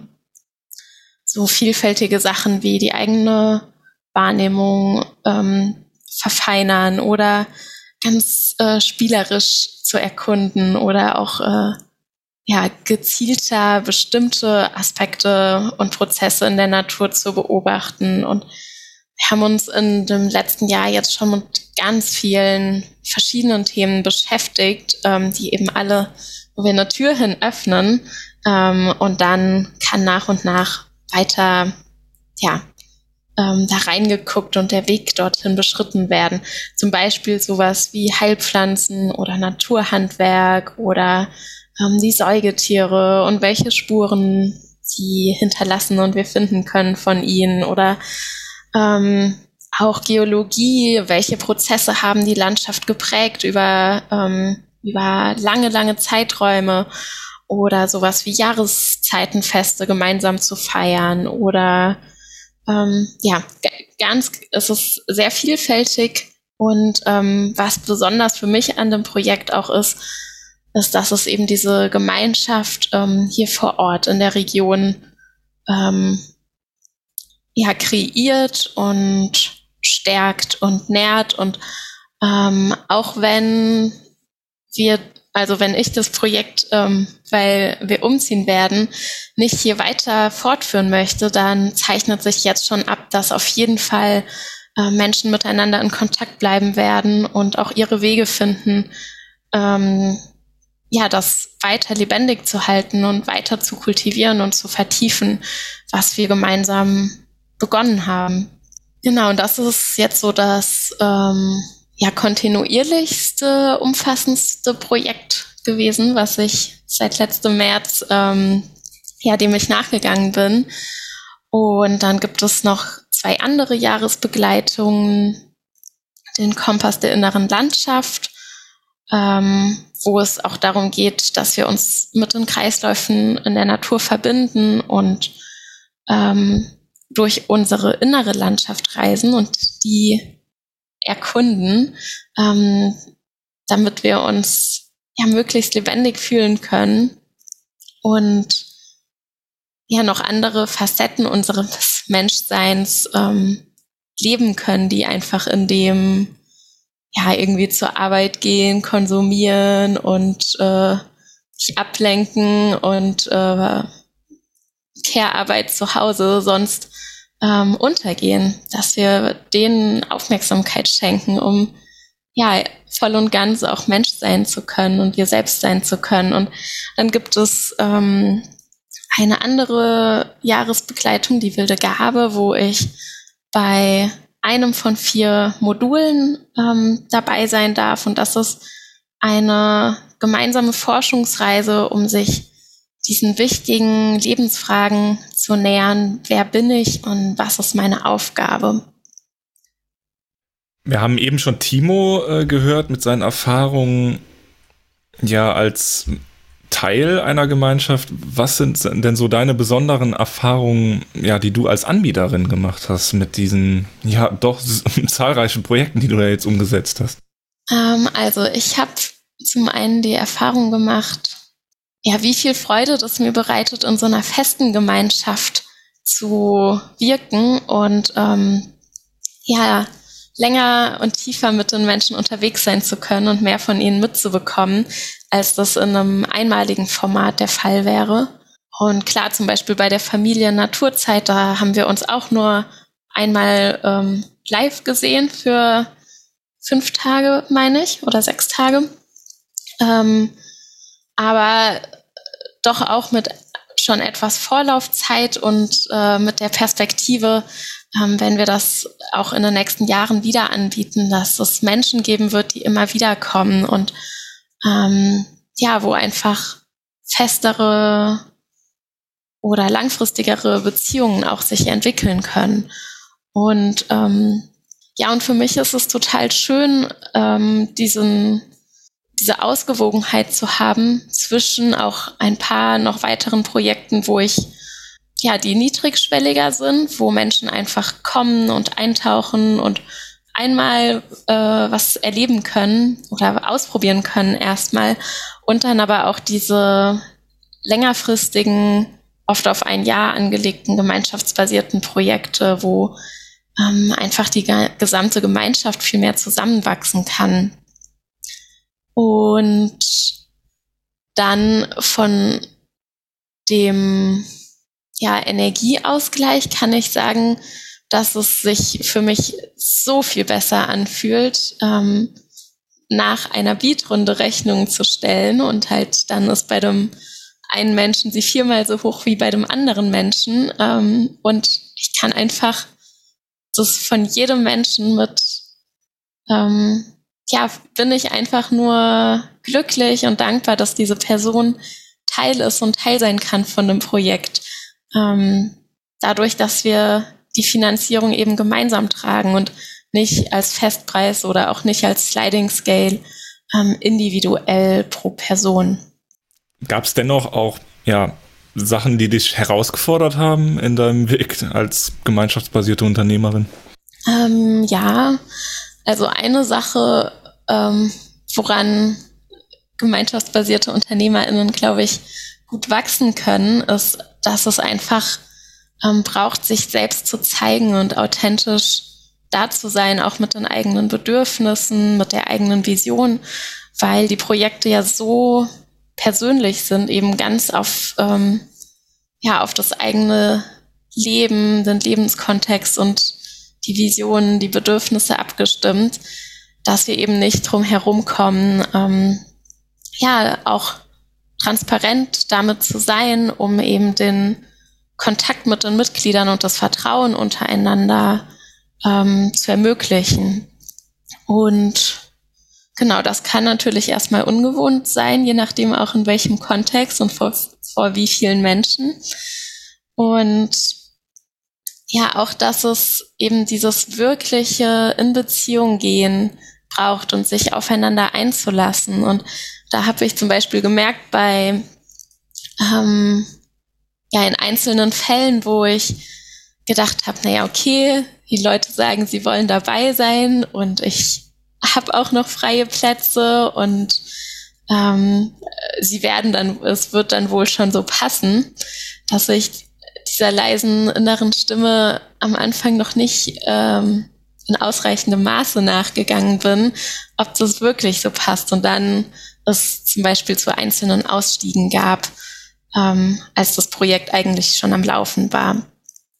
so vielfältige Sachen wie die eigene Wahrnehmung ähm, verfeinern oder ganz äh, spielerisch zu erkunden oder auch äh, ja, gezielter bestimmte Aspekte und Prozesse in der Natur zu beobachten. Und haben uns in dem letzten Jahr jetzt schon mit ganz vielen verschiedenen Themen beschäftigt, ähm, die eben alle, wo wir eine Tür hin öffnen. Ähm, und dann kann nach und nach weiter, ja, ähm, da reingeguckt und der Weg dorthin beschritten werden. Zum Beispiel sowas wie Heilpflanzen oder Naturhandwerk oder ähm, die Säugetiere und welche Spuren sie hinterlassen und wir finden können von ihnen oder ähm, auch Geologie, welche Prozesse haben die Landschaft geprägt über, ähm, über lange, lange Zeiträume oder sowas wie Jahreszeitenfeste gemeinsam zu feiern oder ähm, ja, ganz, es ist sehr vielfältig und ähm, was besonders für mich an dem Projekt auch ist, ist, dass es eben diese Gemeinschaft ähm, hier vor Ort in der Region ähm, ja kreiert und stärkt und nährt. Und ähm, auch wenn wir also wenn ich das Projekt, ähm, weil wir umziehen werden, nicht hier weiter fortführen möchte, dann zeichnet sich jetzt schon ab, dass auf jeden Fall äh, Menschen miteinander in Kontakt bleiben werden und auch ihre Wege finden, ähm, ja, das weiter lebendig zu halten und weiter zu kultivieren und zu vertiefen, was wir gemeinsam begonnen haben. Genau, und das ist jetzt so das ähm, ja, kontinuierlichste, umfassendste Projekt gewesen, was ich seit letztem März, ähm, ja, dem ich nachgegangen bin. Und dann gibt es noch zwei andere Jahresbegleitungen, den Kompass der inneren Landschaft, ähm, wo es auch darum geht, dass wir uns mit den Kreisläufen in der Natur verbinden und ähm, durch unsere innere Landschaft reisen und die erkunden. Ähm, damit wir uns ja möglichst lebendig fühlen können und ja noch andere Facetten unseres Menschseins ähm, leben können, die einfach in dem ja irgendwie zur Arbeit gehen, konsumieren und äh, sich ablenken und äh, Care-Arbeit zu Hause sonst ähm, untergehen, dass wir denen Aufmerksamkeit schenken, um ja voll und ganz auch Mensch sein zu können und wir selbst sein zu können. Und dann gibt es ähm, eine andere Jahresbegleitung, die wilde Gabe, wo ich bei einem von vier Modulen ähm, dabei sein darf. Und das ist eine gemeinsame Forschungsreise, um sich diesen wichtigen Lebensfragen zu nähern. Wer bin ich und was ist meine Aufgabe? Wir haben eben schon Timo äh, gehört mit seinen Erfahrungen ja als Teil einer Gemeinschaft. Was sind denn so deine besonderen Erfahrungen, ja, die du als Anbieterin gemacht hast mit diesen ja doch [LAUGHS] zahlreichen Projekten, die du da jetzt umgesetzt hast? Ähm, also ich habe zum einen die Erfahrung gemacht, ja, wie viel Freude das mir bereitet, in so einer festen Gemeinschaft zu wirken und ähm, ja, länger und tiefer mit den Menschen unterwegs sein zu können und mehr von ihnen mitzubekommen, als das in einem einmaligen Format der Fall wäre. Und klar, zum Beispiel bei der Familie Naturzeit, da haben wir uns auch nur einmal ähm, live gesehen für fünf Tage, meine ich, oder sechs Tage. Ähm, aber doch auch mit schon etwas Vorlaufzeit und äh, mit der Perspektive, ähm, wenn wir das auch in den nächsten Jahren wieder anbieten, dass es Menschen geben wird, die immer wieder kommen und ähm, ja, wo einfach festere oder langfristigere Beziehungen auch sich entwickeln können. Und ähm, ja, und für mich ist es total schön, ähm, diesen, diese Ausgewogenheit zu haben zwischen auch ein paar noch weiteren Projekten, wo ich ja, die niedrigschwelliger sind, wo Menschen einfach kommen und eintauchen und einmal äh, was erleben können oder ausprobieren können erstmal und dann aber auch diese längerfristigen, oft auf ein Jahr angelegten gemeinschaftsbasierten Projekte, wo ähm, einfach die gesamte Gemeinschaft viel mehr zusammenwachsen kann. Und dann von dem ja, Energieausgleich kann ich sagen, dass es sich für mich so viel besser anfühlt, ähm, nach einer Beatrunde Rechnungen zu stellen und halt dann ist bei dem einen Menschen sie viermal so hoch wie bei dem anderen Menschen. Ähm, und ich kann einfach das von jedem Menschen mit, ähm, ja, bin ich einfach nur glücklich und dankbar, dass diese Person Teil ist und Teil sein kann von dem Projekt ähm, dadurch, dass wir die Finanzierung eben gemeinsam tragen und nicht als Festpreis oder auch nicht als Sliding Scale ähm, individuell pro Person. Gab es dennoch auch ja, Sachen, die dich herausgefordert haben in deinem Weg als gemeinschaftsbasierte Unternehmerin? Ähm, ja, also eine Sache, ähm, woran gemeinschaftsbasierte UnternehmerInnen, glaube ich, gut wachsen können, ist dass es einfach ähm, braucht, sich selbst zu zeigen und authentisch da zu sein, auch mit den eigenen Bedürfnissen, mit der eigenen Vision, weil die Projekte ja so persönlich sind, eben ganz auf, ähm, ja, auf das eigene Leben, den Lebenskontext und die Visionen, die Bedürfnisse abgestimmt, dass wir eben nicht drum herumkommen, ähm, ja, auch transparent damit zu sein, um eben den Kontakt mit den Mitgliedern und das Vertrauen untereinander ähm, zu ermöglichen. Und genau, das kann natürlich erstmal ungewohnt sein, je nachdem auch in welchem Kontext und vor, vor wie vielen Menschen. Und ja, auch, dass es eben dieses wirkliche in Beziehung gehen braucht und sich aufeinander einzulassen. Und da habe ich zum Beispiel gemerkt bei ähm, ja in einzelnen Fällen, wo ich gedacht habe, naja, okay, die Leute sagen, sie wollen dabei sein und ich habe auch noch freie Plätze und ähm, sie werden dann, es wird dann wohl schon so passen, dass ich dieser leisen inneren Stimme am Anfang noch nicht ähm, in ausreichendem Maße nachgegangen bin, ob das wirklich so passt. Und dann es zum Beispiel zu einzelnen Ausstiegen gab, ähm, als das Projekt eigentlich schon am Laufen war.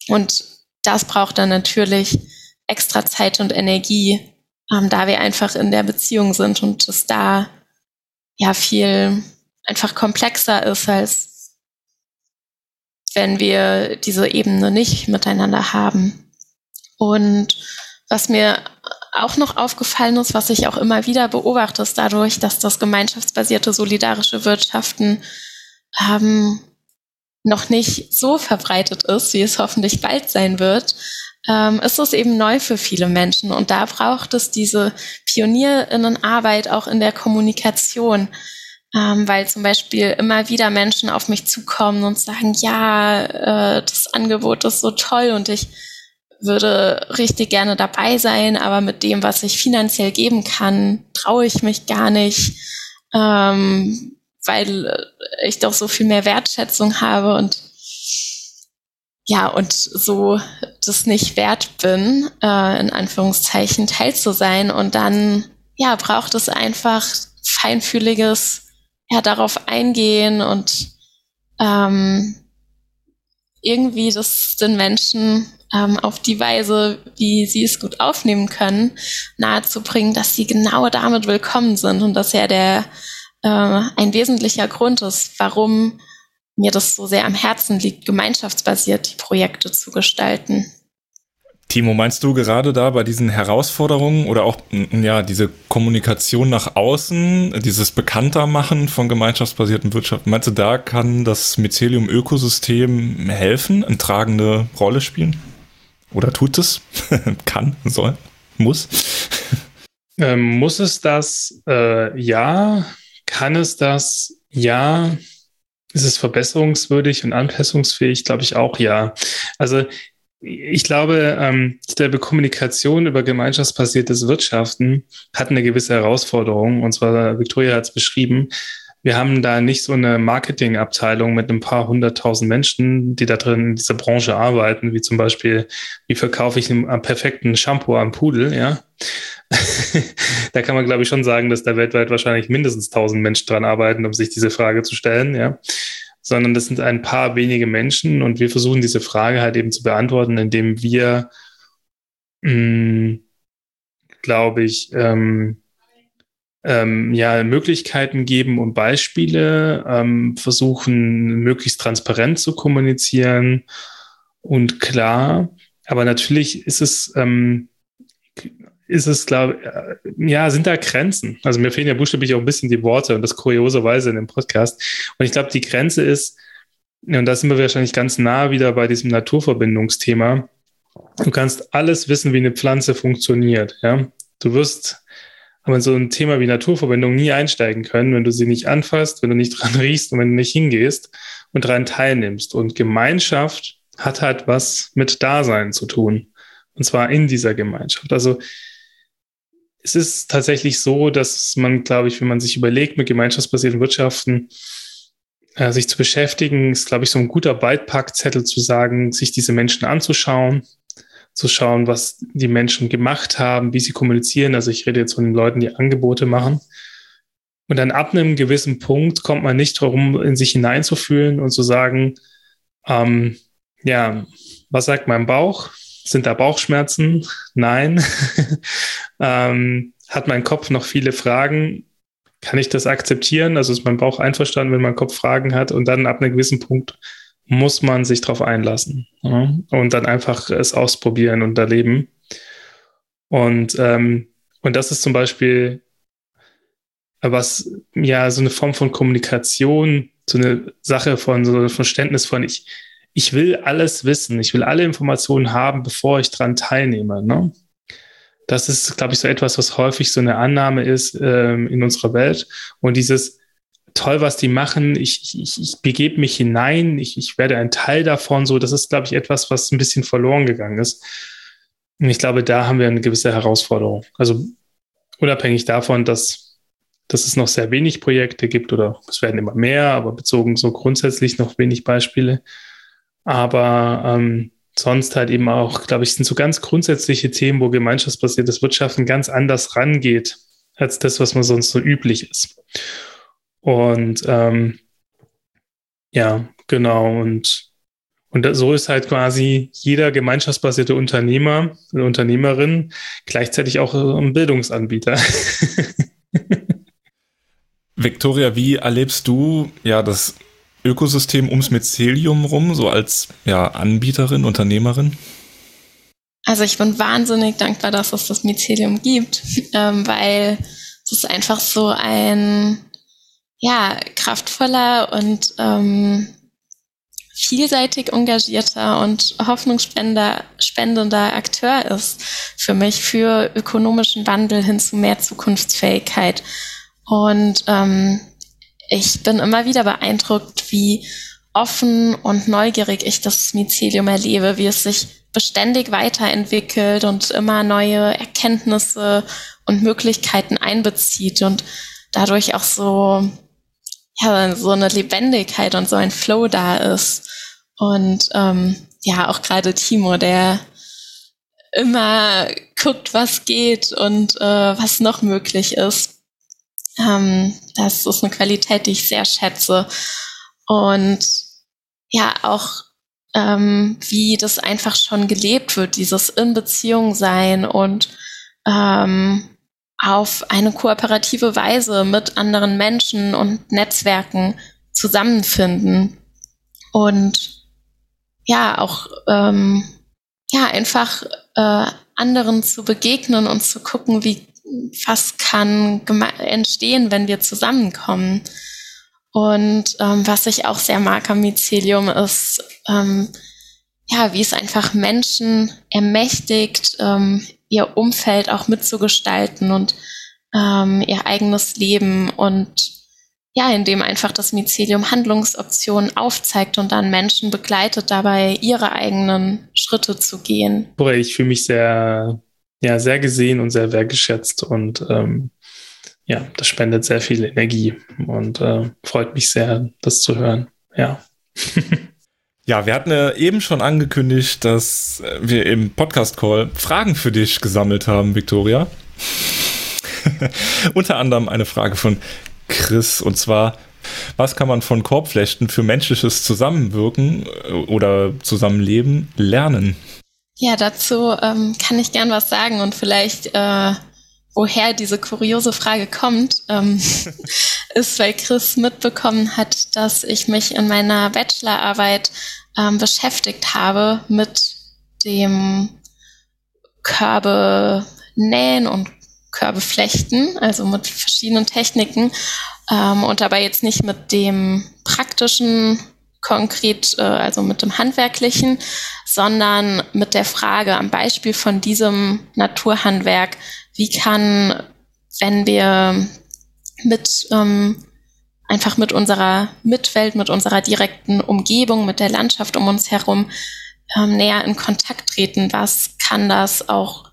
Und das braucht dann natürlich extra Zeit und Energie, ähm, da wir einfach in der Beziehung sind und es da ja viel einfach komplexer ist, als wenn wir diese Ebene nicht miteinander haben. Und was mir auch noch aufgefallen ist, was ich auch immer wieder beobachte, ist dadurch, dass das gemeinschaftsbasierte solidarische Wirtschaften ähm, noch nicht so verbreitet ist, wie es hoffentlich bald sein wird, ähm, ist es eben neu für viele Menschen. Und da braucht es diese Pionierinnenarbeit auch in der Kommunikation. Ähm, weil zum Beispiel immer wieder Menschen auf mich zukommen und sagen, ja, äh, das Angebot ist so toll und ich würde richtig gerne dabei sein, aber mit dem, was ich finanziell geben kann, traue ich mich gar nicht, ähm, weil ich doch so viel mehr Wertschätzung habe und ja, und so das nicht wert bin, äh, in Anführungszeichen teil zu sein. Und dann, ja, braucht es einfach feinfühliges, ja, darauf eingehen und ähm, irgendwie das den Menschen ähm, auf die Weise, wie sie es gut aufnehmen können, nahezubringen, dass sie genau damit willkommen sind und dass ja der äh, ein wesentlicher Grund ist, warum mir das so sehr am Herzen liegt, gemeinschaftsbasiert die Projekte zu gestalten. Timo, meinst du gerade da bei diesen Herausforderungen oder auch ja diese Kommunikation nach außen, dieses Bekanntermachen von gemeinschaftsbasierten Wirtschaften, meinst du, da kann das Mycelium-Ökosystem helfen, eine tragende Rolle spielen? Oder tut es? [LAUGHS] kann, soll, muss? Ähm, muss es das? Äh, ja. Kann es das? Ja. Ist es verbesserungswürdig und anpassungsfähig? Glaube ich auch ja. Also ich glaube, ähm, die Kommunikation über gemeinschaftsbasiertes Wirtschaften hat eine gewisse Herausforderung. Und zwar, Victoria hat es beschrieben, wir haben da nicht so eine Marketingabteilung mit ein paar hunderttausend Menschen, die da drin in dieser Branche arbeiten, wie zum Beispiel, wie verkaufe ich einen perfekten Shampoo am Pudel, ja. [LAUGHS] da kann man, glaube ich, schon sagen, dass da weltweit wahrscheinlich mindestens tausend Menschen dran arbeiten, um sich diese Frage zu stellen, ja. Sondern das sind ein paar wenige Menschen und wir versuchen diese Frage halt eben zu beantworten, indem wir, hm, glaube ich, ähm, ähm, ja, Möglichkeiten geben und Beispiele, ähm, versuchen möglichst transparent zu kommunizieren und klar. Aber natürlich ist es, ähm, ist es, glaube äh, ja, sind da Grenzen. Also mir fehlen ja buchstäblich auch ein bisschen die Worte und das kurioserweise in dem Podcast. Und ich glaube, die Grenze ist, und da sind wir wahrscheinlich ganz nah wieder bei diesem Naturverbindungsthema. Du kannst alles wissen, wie eine Pflanze funktioniert. Ja, du wirst aber in so ein Thema wie Naturverbindung nie einsteigen können, wenn du sie nicht anfasst, wenn du nicht dran [LAUGHS] riechst und wenn du nicht hingehst und daran teilnimmst. Und Gemeinschaft hat halt was mit Dasein zu tun. Und zwar in dieser Gemeinschaft. Also es ist tatsächlich so, dass man, glaube ich, wenn man sich überlegt, mit gemeinschaftsbasierten Wirtschaften äh, sich zu beschäftigen, ist, glaube ich, so ein guter Beipackzettel zu sagen, sich diese Menschen anzuschauen, zu schauen, was die Menschen gemacht haben, wie sie kommunizieren. Also ich rede jetzt von den Leuten, die Angebote machen. Und dann ab einem gewissen Punkt kommt man nicht darum, in sich hineinzufühlen und zu sagen, ähm, ja, was sagt mein Bauch? Sind da Bauchschmerzen? Nein. [LAUGHS] ähm, hat mein Kopf noch viele Fragen? Kann ich das akzeptieren? Also ist mein Bauch einverstanden, wenn mein Kopf Fragen hat? Und dann ab einem gewissen Punkt muss man sich darauf einlassen ja? und dann einfach es ausprobieren und erleben. Und, ähm, und das ist zum Beispiel was, ja, so eine Form von Kommunikation, so eine Sache von, so ein Verständnis von, ich, ich will alles wissen, ich will alle Informationen haben, bevor ich dran teilnehme. Ne? Das ist, glaube ich, so etwas, was häufig so eine Annahme ist ähm, in unserer Welt. Und dieses, toll, was die machen. Ich, ich, ich begebe mich hinein, ich, ich werde ein Teil davon. So, das ist, glaube ich, etwas, was ein bisschen verloren gegangen ist. Und ich glaube, da haben wir eine gewisse Herausforderung. Also unabhängig davon, dass, dass es noch sehr wenig Projekte gibt oder es werden immer mehr, aber bezogen so grundsätzlich noch wenig Beispiele. Aber ähm, sonst halt eben auch, glaube ich, sind so ganz grundsätzliche Themen, wo gemeinschaftsbasiertes Wirtschaften ganz anders rangeht als das, was man sonst so üblich ist. Und ähm, ja, genau. Und, und so ist halt quasi jeder gemeinschaftsbasierte Unternehmer oder Unternehmerin gleichzeitig auch ein Bildungsanbieter. [LAUGHS] Victoria, wie erlebst du ja das Ökosystem ums Mycelium rum, so als ja, Anbieterin, Unternehmerin? Also ich bin wahnsinnig dankbar, dass es das Mycelium gibt, ähm, weil es ist einfach so ein ja kraftvoller und ähm, vielseitig engagierter und hoffnungsspendender Akteur ist für mich für ökonomischen Wandel hin zu mehr Zukunftsfähigkeit. Und ähm, ich bin immer wieder beeindruckt, wie offen und neugierig ich das Mycelium erlebe, wie es sich beständig weiterentwickelt und immer neue Erkenntnisse und Möglichkeiten einbezieht und dadurch auch so, ja, so eine Lebendigkeit und so ein Flow da ist. Und ähm, ja, auch gerade Timo, der immer guckt, was geht und äh, was noch möglich ist. Ähm, das ist eine Qualität, die ich sehr schätze. Und ja, auch ähm, wie das einfach schon gelebt wird, dieses in Beziehung sein und ähm, auf eine kooperative Weise mit anderen Menschen und Netzwerken zusammenfinden und ja auch ähm, ja einfach äh, anderen zu begegnen und zu gucken, wie was kann entstehen, wenn wir zusammenkommen. Und ähm, was ich auch sehr mag am Mycelium ist, ähm, ja, wie es einfach Menschen ermächtigt, ähm, ihr Umfeld auch mitzugestalten und ähm, ihr eigenes Leben und ja, indem einfach das Mycelium Handlungsoptionen aufzeigt und dann Menschen begleitet, dabei ihre eigenen Schritte zu gehen. Ich fühle mich sehr ja sehr gesehen und sehr wertgeschätzt und ähm, ja, das spendet sehr viel Energie und äh, freut mich sehr, das zu hören. Ja. [LAUGHS] ja, wir hatten ja eben schon angekündigt, dass wir im Podcast-Call Fragen für dich gesammelt haben, Victoria. [LAUGHS] Unter anderem eine Frage von Chris und zwar, was kann man von Korbflechten für menschliches Zusammenwirken äh, oder Zusammenleben lernen? Ja, dazu ähm, kann ich gern was sagen und vielleicht, äh, woher diese kuriose Frage kommt, ähm, [LAUGHS] ist, weil Chris mitbekommen hat, dass ich mich in meiner Bachelorarbeit ähm, beschäftigt habe mit dem Körbe nähen und Körbe flechten, also mit verschiedenen Techniken ähm, und dabei jetzt nicht mit dem praktischen konkret, äh, also mit dem Handwerklichen, sondern mit der Frage am Beispiel von diesem Naturhandwerk, wie kann, wenn wir mit ähm, einfach mit unserer Mitwelt, mit unserer direkten Umgebung, mit der Landschaft um uns herum ähm, näher in Kontakt treten, was kann das auch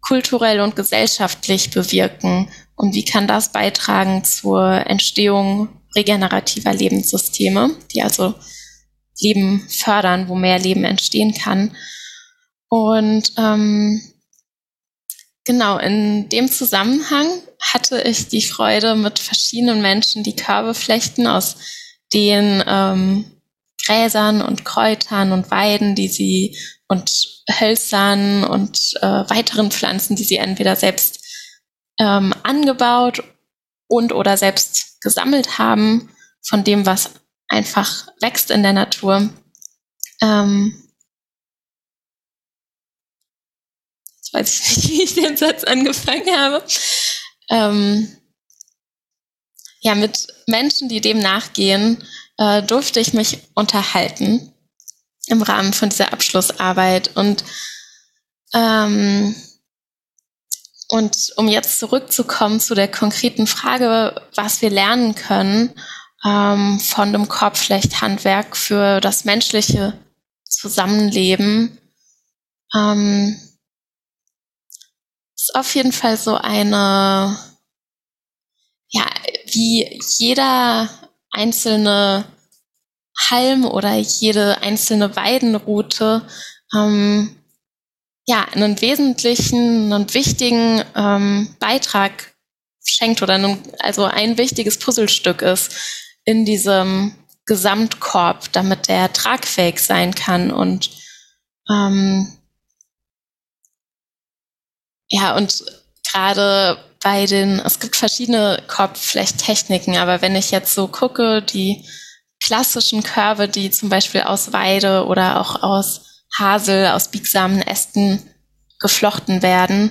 kulturell und gesellschaftlich bewirken? Und wie kann das beitragen zur Entstehung regenerativer Lebenssysteme, die also Leben fördern, wo mehr Leben entstehen kann. Und ähm, genau, in dem Zusammenhang hatte ich die Freude, mit verschiedenen Menschen die Körbe flechten aus den ähm, Gräsern und Kräutern und Weiden, die sie und Hölzern und äh, weiteren Pflanzen, die sie entweder selbst ähm, angebaut und oder selbst gesammelt haben, von dem, was einfach wächst in der Natur. Ähm, jetzt weiß ich nicht, [LAUGHS] wie ich den Satz angefangen habe. Ähm, ja, mit Menschen, die dem nachgehen, äh, durfte ich mich unterhalten im Rahmen von dieser Abschlussarbeit und ähm, und um jetzt zurückzukommen zu der konkreten Frage, was wir lernen können ähm, von dem Korbflechthandwerk für das menschliche Zusammenleben, ähm, ist auf jeden Fall so eine, ja, wie jeder einzelne Halm oder jede einzelne Weidenroute ähm, ja einen wesentlichen und wichtigen ähm, Beitrag schenkt oder einen, also ein wichtiges Puzzlestück ist in diesem Gesamtkorb, damit der tragfähig sein kann und ähm, ja und gerade bei den, es gibt verschiedene Korbflechttechniken, aber wenn ich jetzt so gucke, die klassischen Körbe, die zum Beispiel aus Weide oder auch aus Hasel, aus biegsamen Ästen geflochten werden,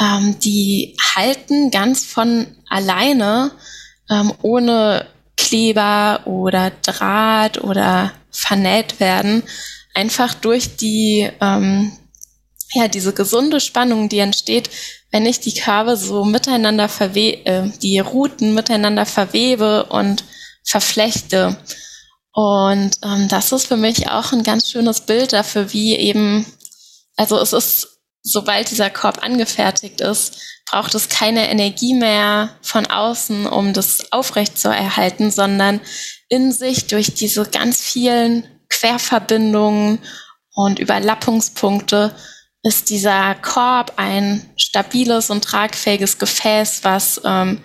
ähm, die halten ganz von alleine, ähm, ohne Kleber oder Draht oder vernäht werden, einfach durch die, ähm, ja, diese gesunde Spannung, die entsteht, wenn ich die Körbe so miteinander verwe äh, die Routen miteinander verwebe und verflechte. Und ähm, das ist für mich auch ein ganz schönes Bild dafür, wie eben, also es ist, sobald dieser Korb angefertigt ist, braucht es keine Energie mehr von außen, um das aufrecht zu erhalten, sondern in sich durch diese ganz vielen Querverbindungen und Überlappungspunkte ist dieser Korb ein stabiles und tragfähiges Gefäß, was ähm,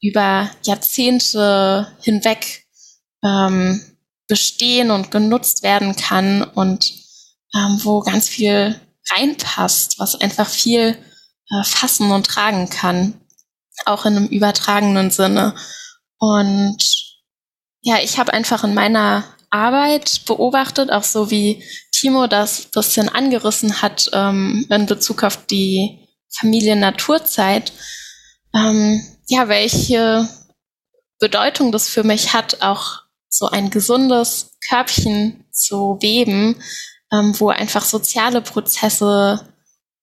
über Jahrzehnte hinweg ähm, bestehen und genutzt werden kann und ähm, wo ganz viel reinpasst, was einfach viel äh, fassen und tragen kann, auch in einem übertragenen Sinne. Und ja, ich habe einfach in meiner Arbeit beobachtet, auch so wie Timo das bisschen angerissen hat ähm, in Bezug auf die Familien-Naturzeit, ähm, ja, welche Bedeutung das für mich hat, auch so ein gesundes Körbchen zu weben, ähm, wo einfach soziale Prozesse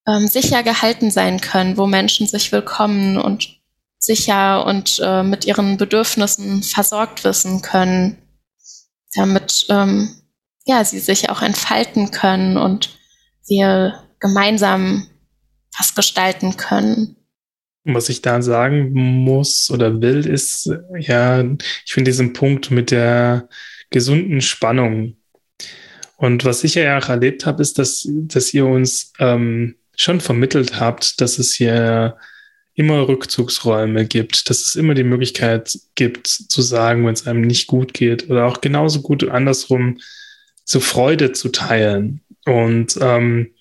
ähm, sicher gehalten sein können, wo Menschen sich willkommen und sicher und äh, mit ihren Bedürfnissen versorgt wissen können, damit ähm, ja sie sich auch entfalten können und wir gemeinsam was gestalten können. Was ich da sagen muss oder will, ist, ja, ich finde diesen Punkt mit der gesunden Spannung. Und was ich ja auch erlebt habe, ist, dass, dass ihr uns ähm, schon vermittelt habt, dass es hier immer Rückzugsräume gibt, dass es immer die Möglichkeit gibt zu sagen, wenn es einem nicht gut geht oder auch genauso gut andersrum, so Freude zu teilen. Und, ähm,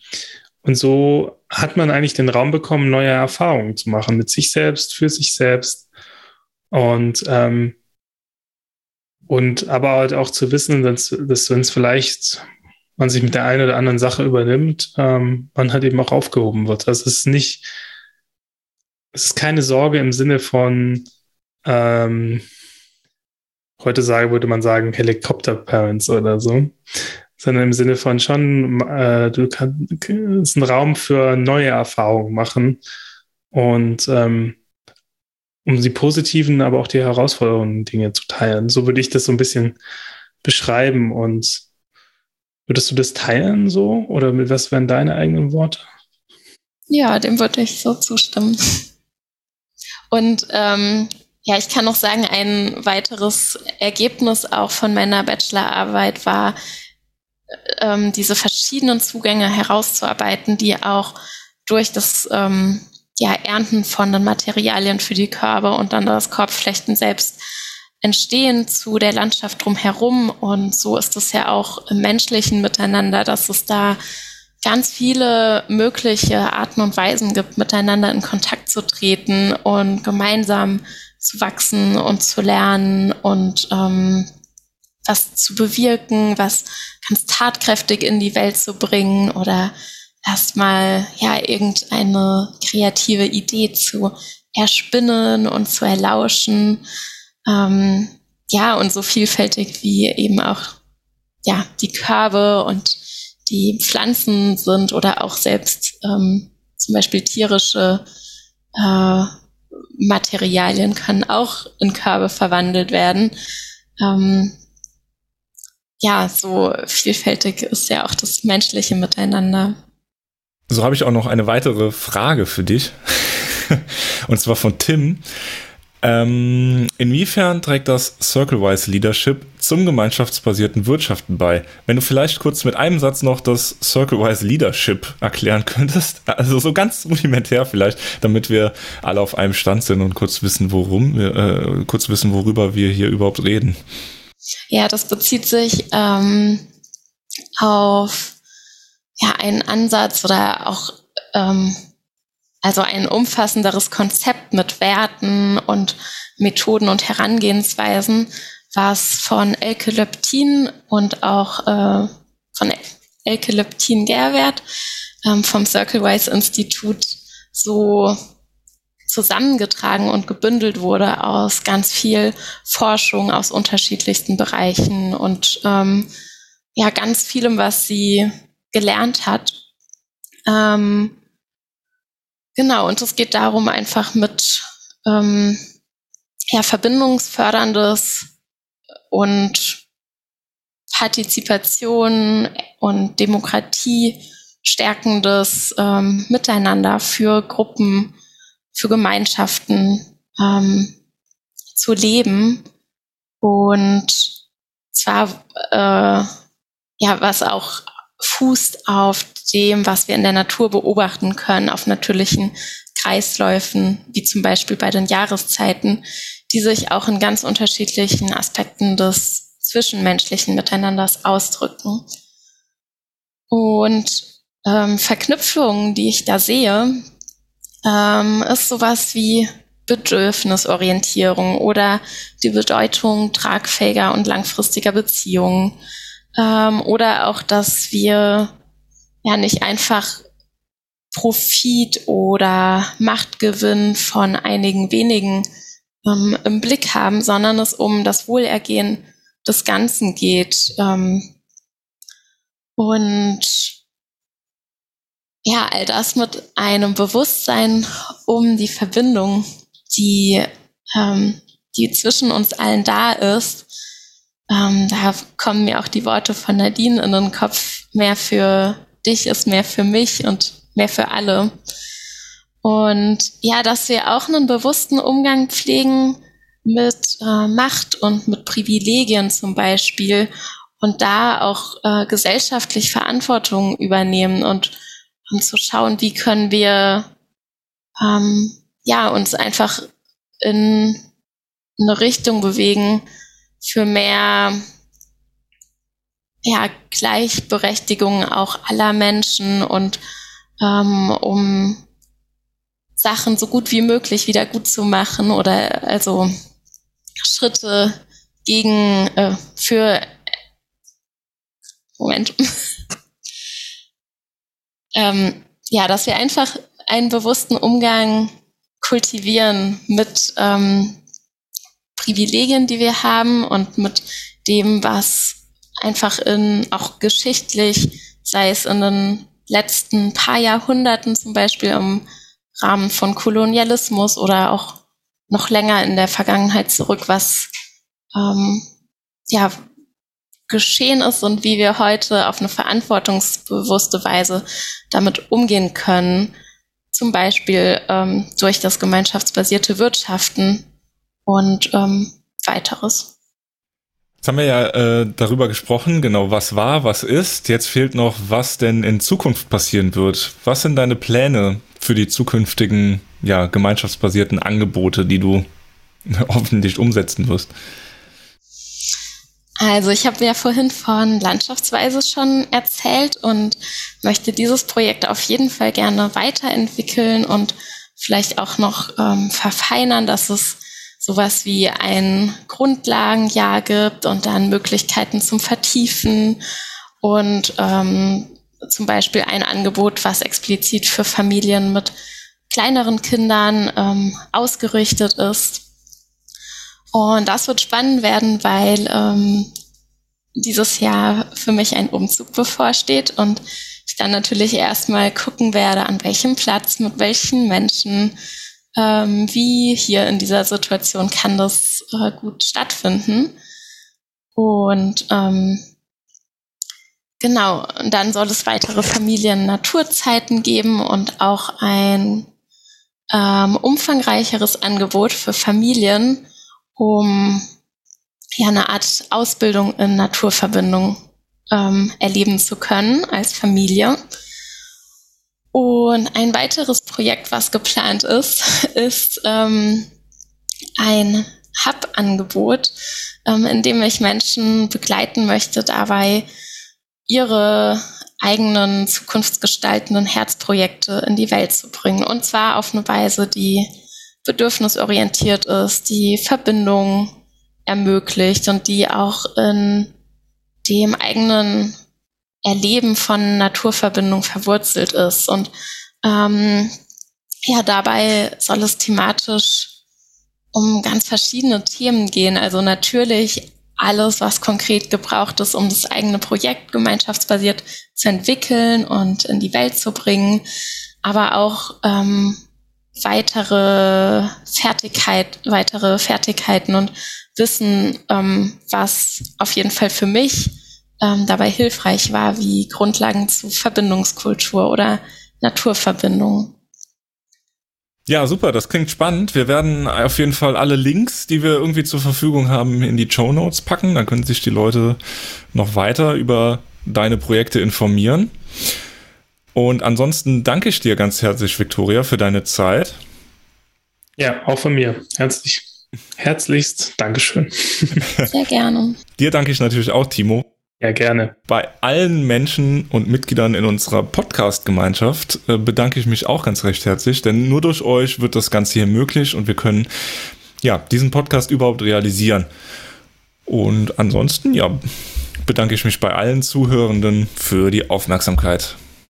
und so hat man eigentlich den Raum bekommen, neue Erfahrungen zu machen mit sich selbst, für sich selbst. Und, ähm, und aber halt auch zu wissen, dass, dass wenn es vielleicht man sich mit der einen oder anderen Sache übernimmt, ähm, man halt eben auch aufgehoben wird. Also es ist nicht, es ist keine Sorge im Sinne von, ähm, heute sagen, würde man sagen, Helikopter-Parents oder so, sondern im Sinne von schon, äh, du kannst ist ein Raum für neue Erfahrungen machen und ähm, um die positiven, aber auch die herausfordernden Dinge zu teilen. So würde ich das so ein bisschen beschreiben und Würdest du das teilen so? Oder mit was wären deine eigenen Worte? Ja, dem würde ich so zustimmen. Und ähm, ja, ich kann noch sagen, ein weiteres Ergebnis auch von meiner Bachelorarbeit war, ähm, diese verschiedenen Zugänge herauszuarbeiten, die auch durch das ähm, ja, Ernten von den Materialien für die Körbe und dann das Korbflechten selbst entstehen zu der Landschaft drumherum. Und so ist es ja auch im menschlichen Miteinander, dass es da ganz viele mögliche Arten und Weisen gibt, miteinander in Kontakt zu treten und gemeinsam zu wachsen und zu lernen und ähm, was zu bewirken, was ganz tatkräftig in die Welt zu bringen oder erstmal ja irgendeine kreative Idee zu erspinnen und zu erlauschen. Ähm, ja, und so vielfältig wie eben auch ja, die Körbe und die Pflanzen sind oder auch selbst ähm, zum Beispiel tierische äh, Materialien können auch in Körbe verwandelt werden. Ähm, ja, so vielfältig ist ja auch das menschliche Miteinander. so habe ich auch noch eine weitere Frage für dich. [LAUGHS] Und zwar von Tim. Ähm, inwiefern trägt das Circle-Wise Leadership zum gemeinschaftsbasierten Wirtschaften bei? Wenn du vielleicht kurz mit einem Satz noch das Circle-Wise Leadership erklären könntest, also so ganz rudimentär vielleicht, damit wir alle auf einem Stand sind und kurz wissen, worum wir, äh, kurz wissen, worüber wir hier überhaupt reden. Ja, das bezieht sich ähm, auf ja einen Ansatz oder auch ähm, also ein umfassenderes Konzept mit Werten und Methoden und Herangehensweisen, was von Elke Leptin und auch äh, von Elke Leptin Gerwert ähm, vom Circlewise Institut so zusammengetragen und gebündelt wurde aus ganz viel Forschung aus unterschiedlichsten Bereichen und ähm, ja ganz vielem, was sie gelernt hat. Ähm, Genau, und es geht darum, einfach mit ähm, ja, verbindungsförderndes und Partizipation und Demokratie stärkendes ähm, Miteinander für Gruppen, für Gemeinschaften ähm, zu leben. Und zwar, äh, ja, was auch fußt auf dem, was wir in der Natur beobachten können, auf natürlichen Kreisläufen, wie zum Beispiel bei den Jahreszeiten, die sich auch in ganz unterschiedlichen Aspekten des zwischenmenschlichen Miteinanders ausdrücken. Und ähm, Verknüpfungen, die ich da sehe, ähm, ist sowas wie Bedürfnisorientierung oder die Bedeutung tragfähiger und langfristiger Beziehungen ähm, oder auch, dass wir ja nicht einfach Profit oder Machtgewinn von einigen wenigen ähm, im Blick haben, sondern es um das Wohlergehen des Ganzen geht. Ähm, und ja, all das mit einem Bewusstsein um die Verbindung, die, ähm, die zwischen uns allen da ist, ähm, da kommen mir auch die Worte von Nadine in den Kopf. Mehr für dich ist mehr für mich und mehr für alle. Und ja, dass wir auch einen bewussten Umgang pflegen mit äh, Macht und mit Privilegien zum Beispiel und da auch äh, gesellschaftlich Verantwortung übernehmen und, und zu schauen, wie können wir ähm, ja uns einfach in eine Richtung bewegen, für mehr ja, Gleichberechtigung auch aller Menschen und ähm, um Sachen so gut wie möglich wieder gut zu machen oder also Schritte gegen äh, für Moment ähm, ja, dass wir einfach einen bewussten Umgang kultivieren mit ähm, Privilegien, die wir haben und mit dem, was einfach in, auch geschichtlich, sei es in den letzten paar Jahrhunderten zum Beispiel im Rahmen von Kolonialismus oder auch noch länger in der Vergangenheit zurück, was ähm, ja geschehen ist und wie wir heute auf eine verantwortungsbewusste Weise damit umgehen können, zum Beispiel ähm, durch das gemeinschaftsbasierte Wirtschaften, und ähm, weiteres. Jetzt haben wir ja äh, darüber gesprochen, genau was war, was ist. Jetzt fehlt noch, was denn in Zukunft passieren wird. Was sind deine Pläne für die zukünftigen ja, gemeinschaftsbasierten Angebote, die du [LAUGHS] hoffentlich umsetzen wirst? Also ich habe ja vorhin von Landschaftsweise schon erzählt und möchte dieses Projekt auf jeden Fall gerne weiterentwickeln und vielleicht auch noch ähm, verfeinern, dass es sowas wie ein Grundlagenjahr gibt und dann Möglichkeiten zum Vertiefen und ähm, zum Beispiel ein Angebot, was explizit für Familien mit kleineren Kindern ähm, ausgerichtet ist. Und das wird spannend werden, weil ähm, dieses Jahr für mich ein Umzug bevorsteht und ich dann natürlich erstmal gucken werde, an welchem Platz, mit welchen Menschen ähm, wie hier in dieser Situation kann das äh, gut stattfinden. Und ähm, genau, und dann soll es weitere Familien-Naturzeiten geben und auch ein ähm, umfangreicheres Angebot für Familien, um ja eine Art Ausbildung in Naturverbindung ähm, erleben zu können als Familie. Und ein weiteres Projekt, was geplant ist, [LAUGHS] ist ähm, ein Hub-Angebot, ähm, in dem ich Menschen begleiten möchte, dabei ihre eigenen zukunftsgestaltenden Herzprojekte in die Welt zu bringen. Und zwar auf eine Weise, die bedürfnisorientiert ist, die Verbindung ermöglicht und die auch in dem eigenen Erleben von Naturverbindung verwurzelt ist. Und ähm, ja, dabei soll es thematisch um ganz verschiedene Themen gehen. Also natürlich alles, was konkret gebraucht ist, um das eigene Projekt gemeinschaftsbasiert zu entwickeln und in die Welt zu bringen, aber auch ähm, weitere Fertigkeit, weitere Fertigkeiten und Wissen, ähm, was auf jeden Fall für mich ähm, dabei hilfreich war, wie Grundlagen zu Verbindungskultur oder Naturverbindung. Ja, super, das klingt spannend. Wir werden auf jeden Fall alle Links, die wir irgendwie zur Verfügung haben, in die Show Notes packen. Dann können sich die Leute noch weiter über deine Projekte informieren. Und ansonsten danke ich dir ganz herzlich, Victoria, für deine Zeit. Ja, auch von mir. Herzlich, herzlichst Dankeschön. Sehr gerne. dir danke ich natürlich auch, Timo. Ja, gerne. Bei allen Menschen und Mitgliedern in unserer Podcast-Gemeinschaft äh, bedanke ich mich auch ganz recht herzlich, denn nur durch euch wird das Ganze hier möglich und wir können ja diesen Podcast überhaupt realisieren. Und ansonsten, ja, bedanke ich mich bei allen Zuhörenden für die Aufmerksamkeit.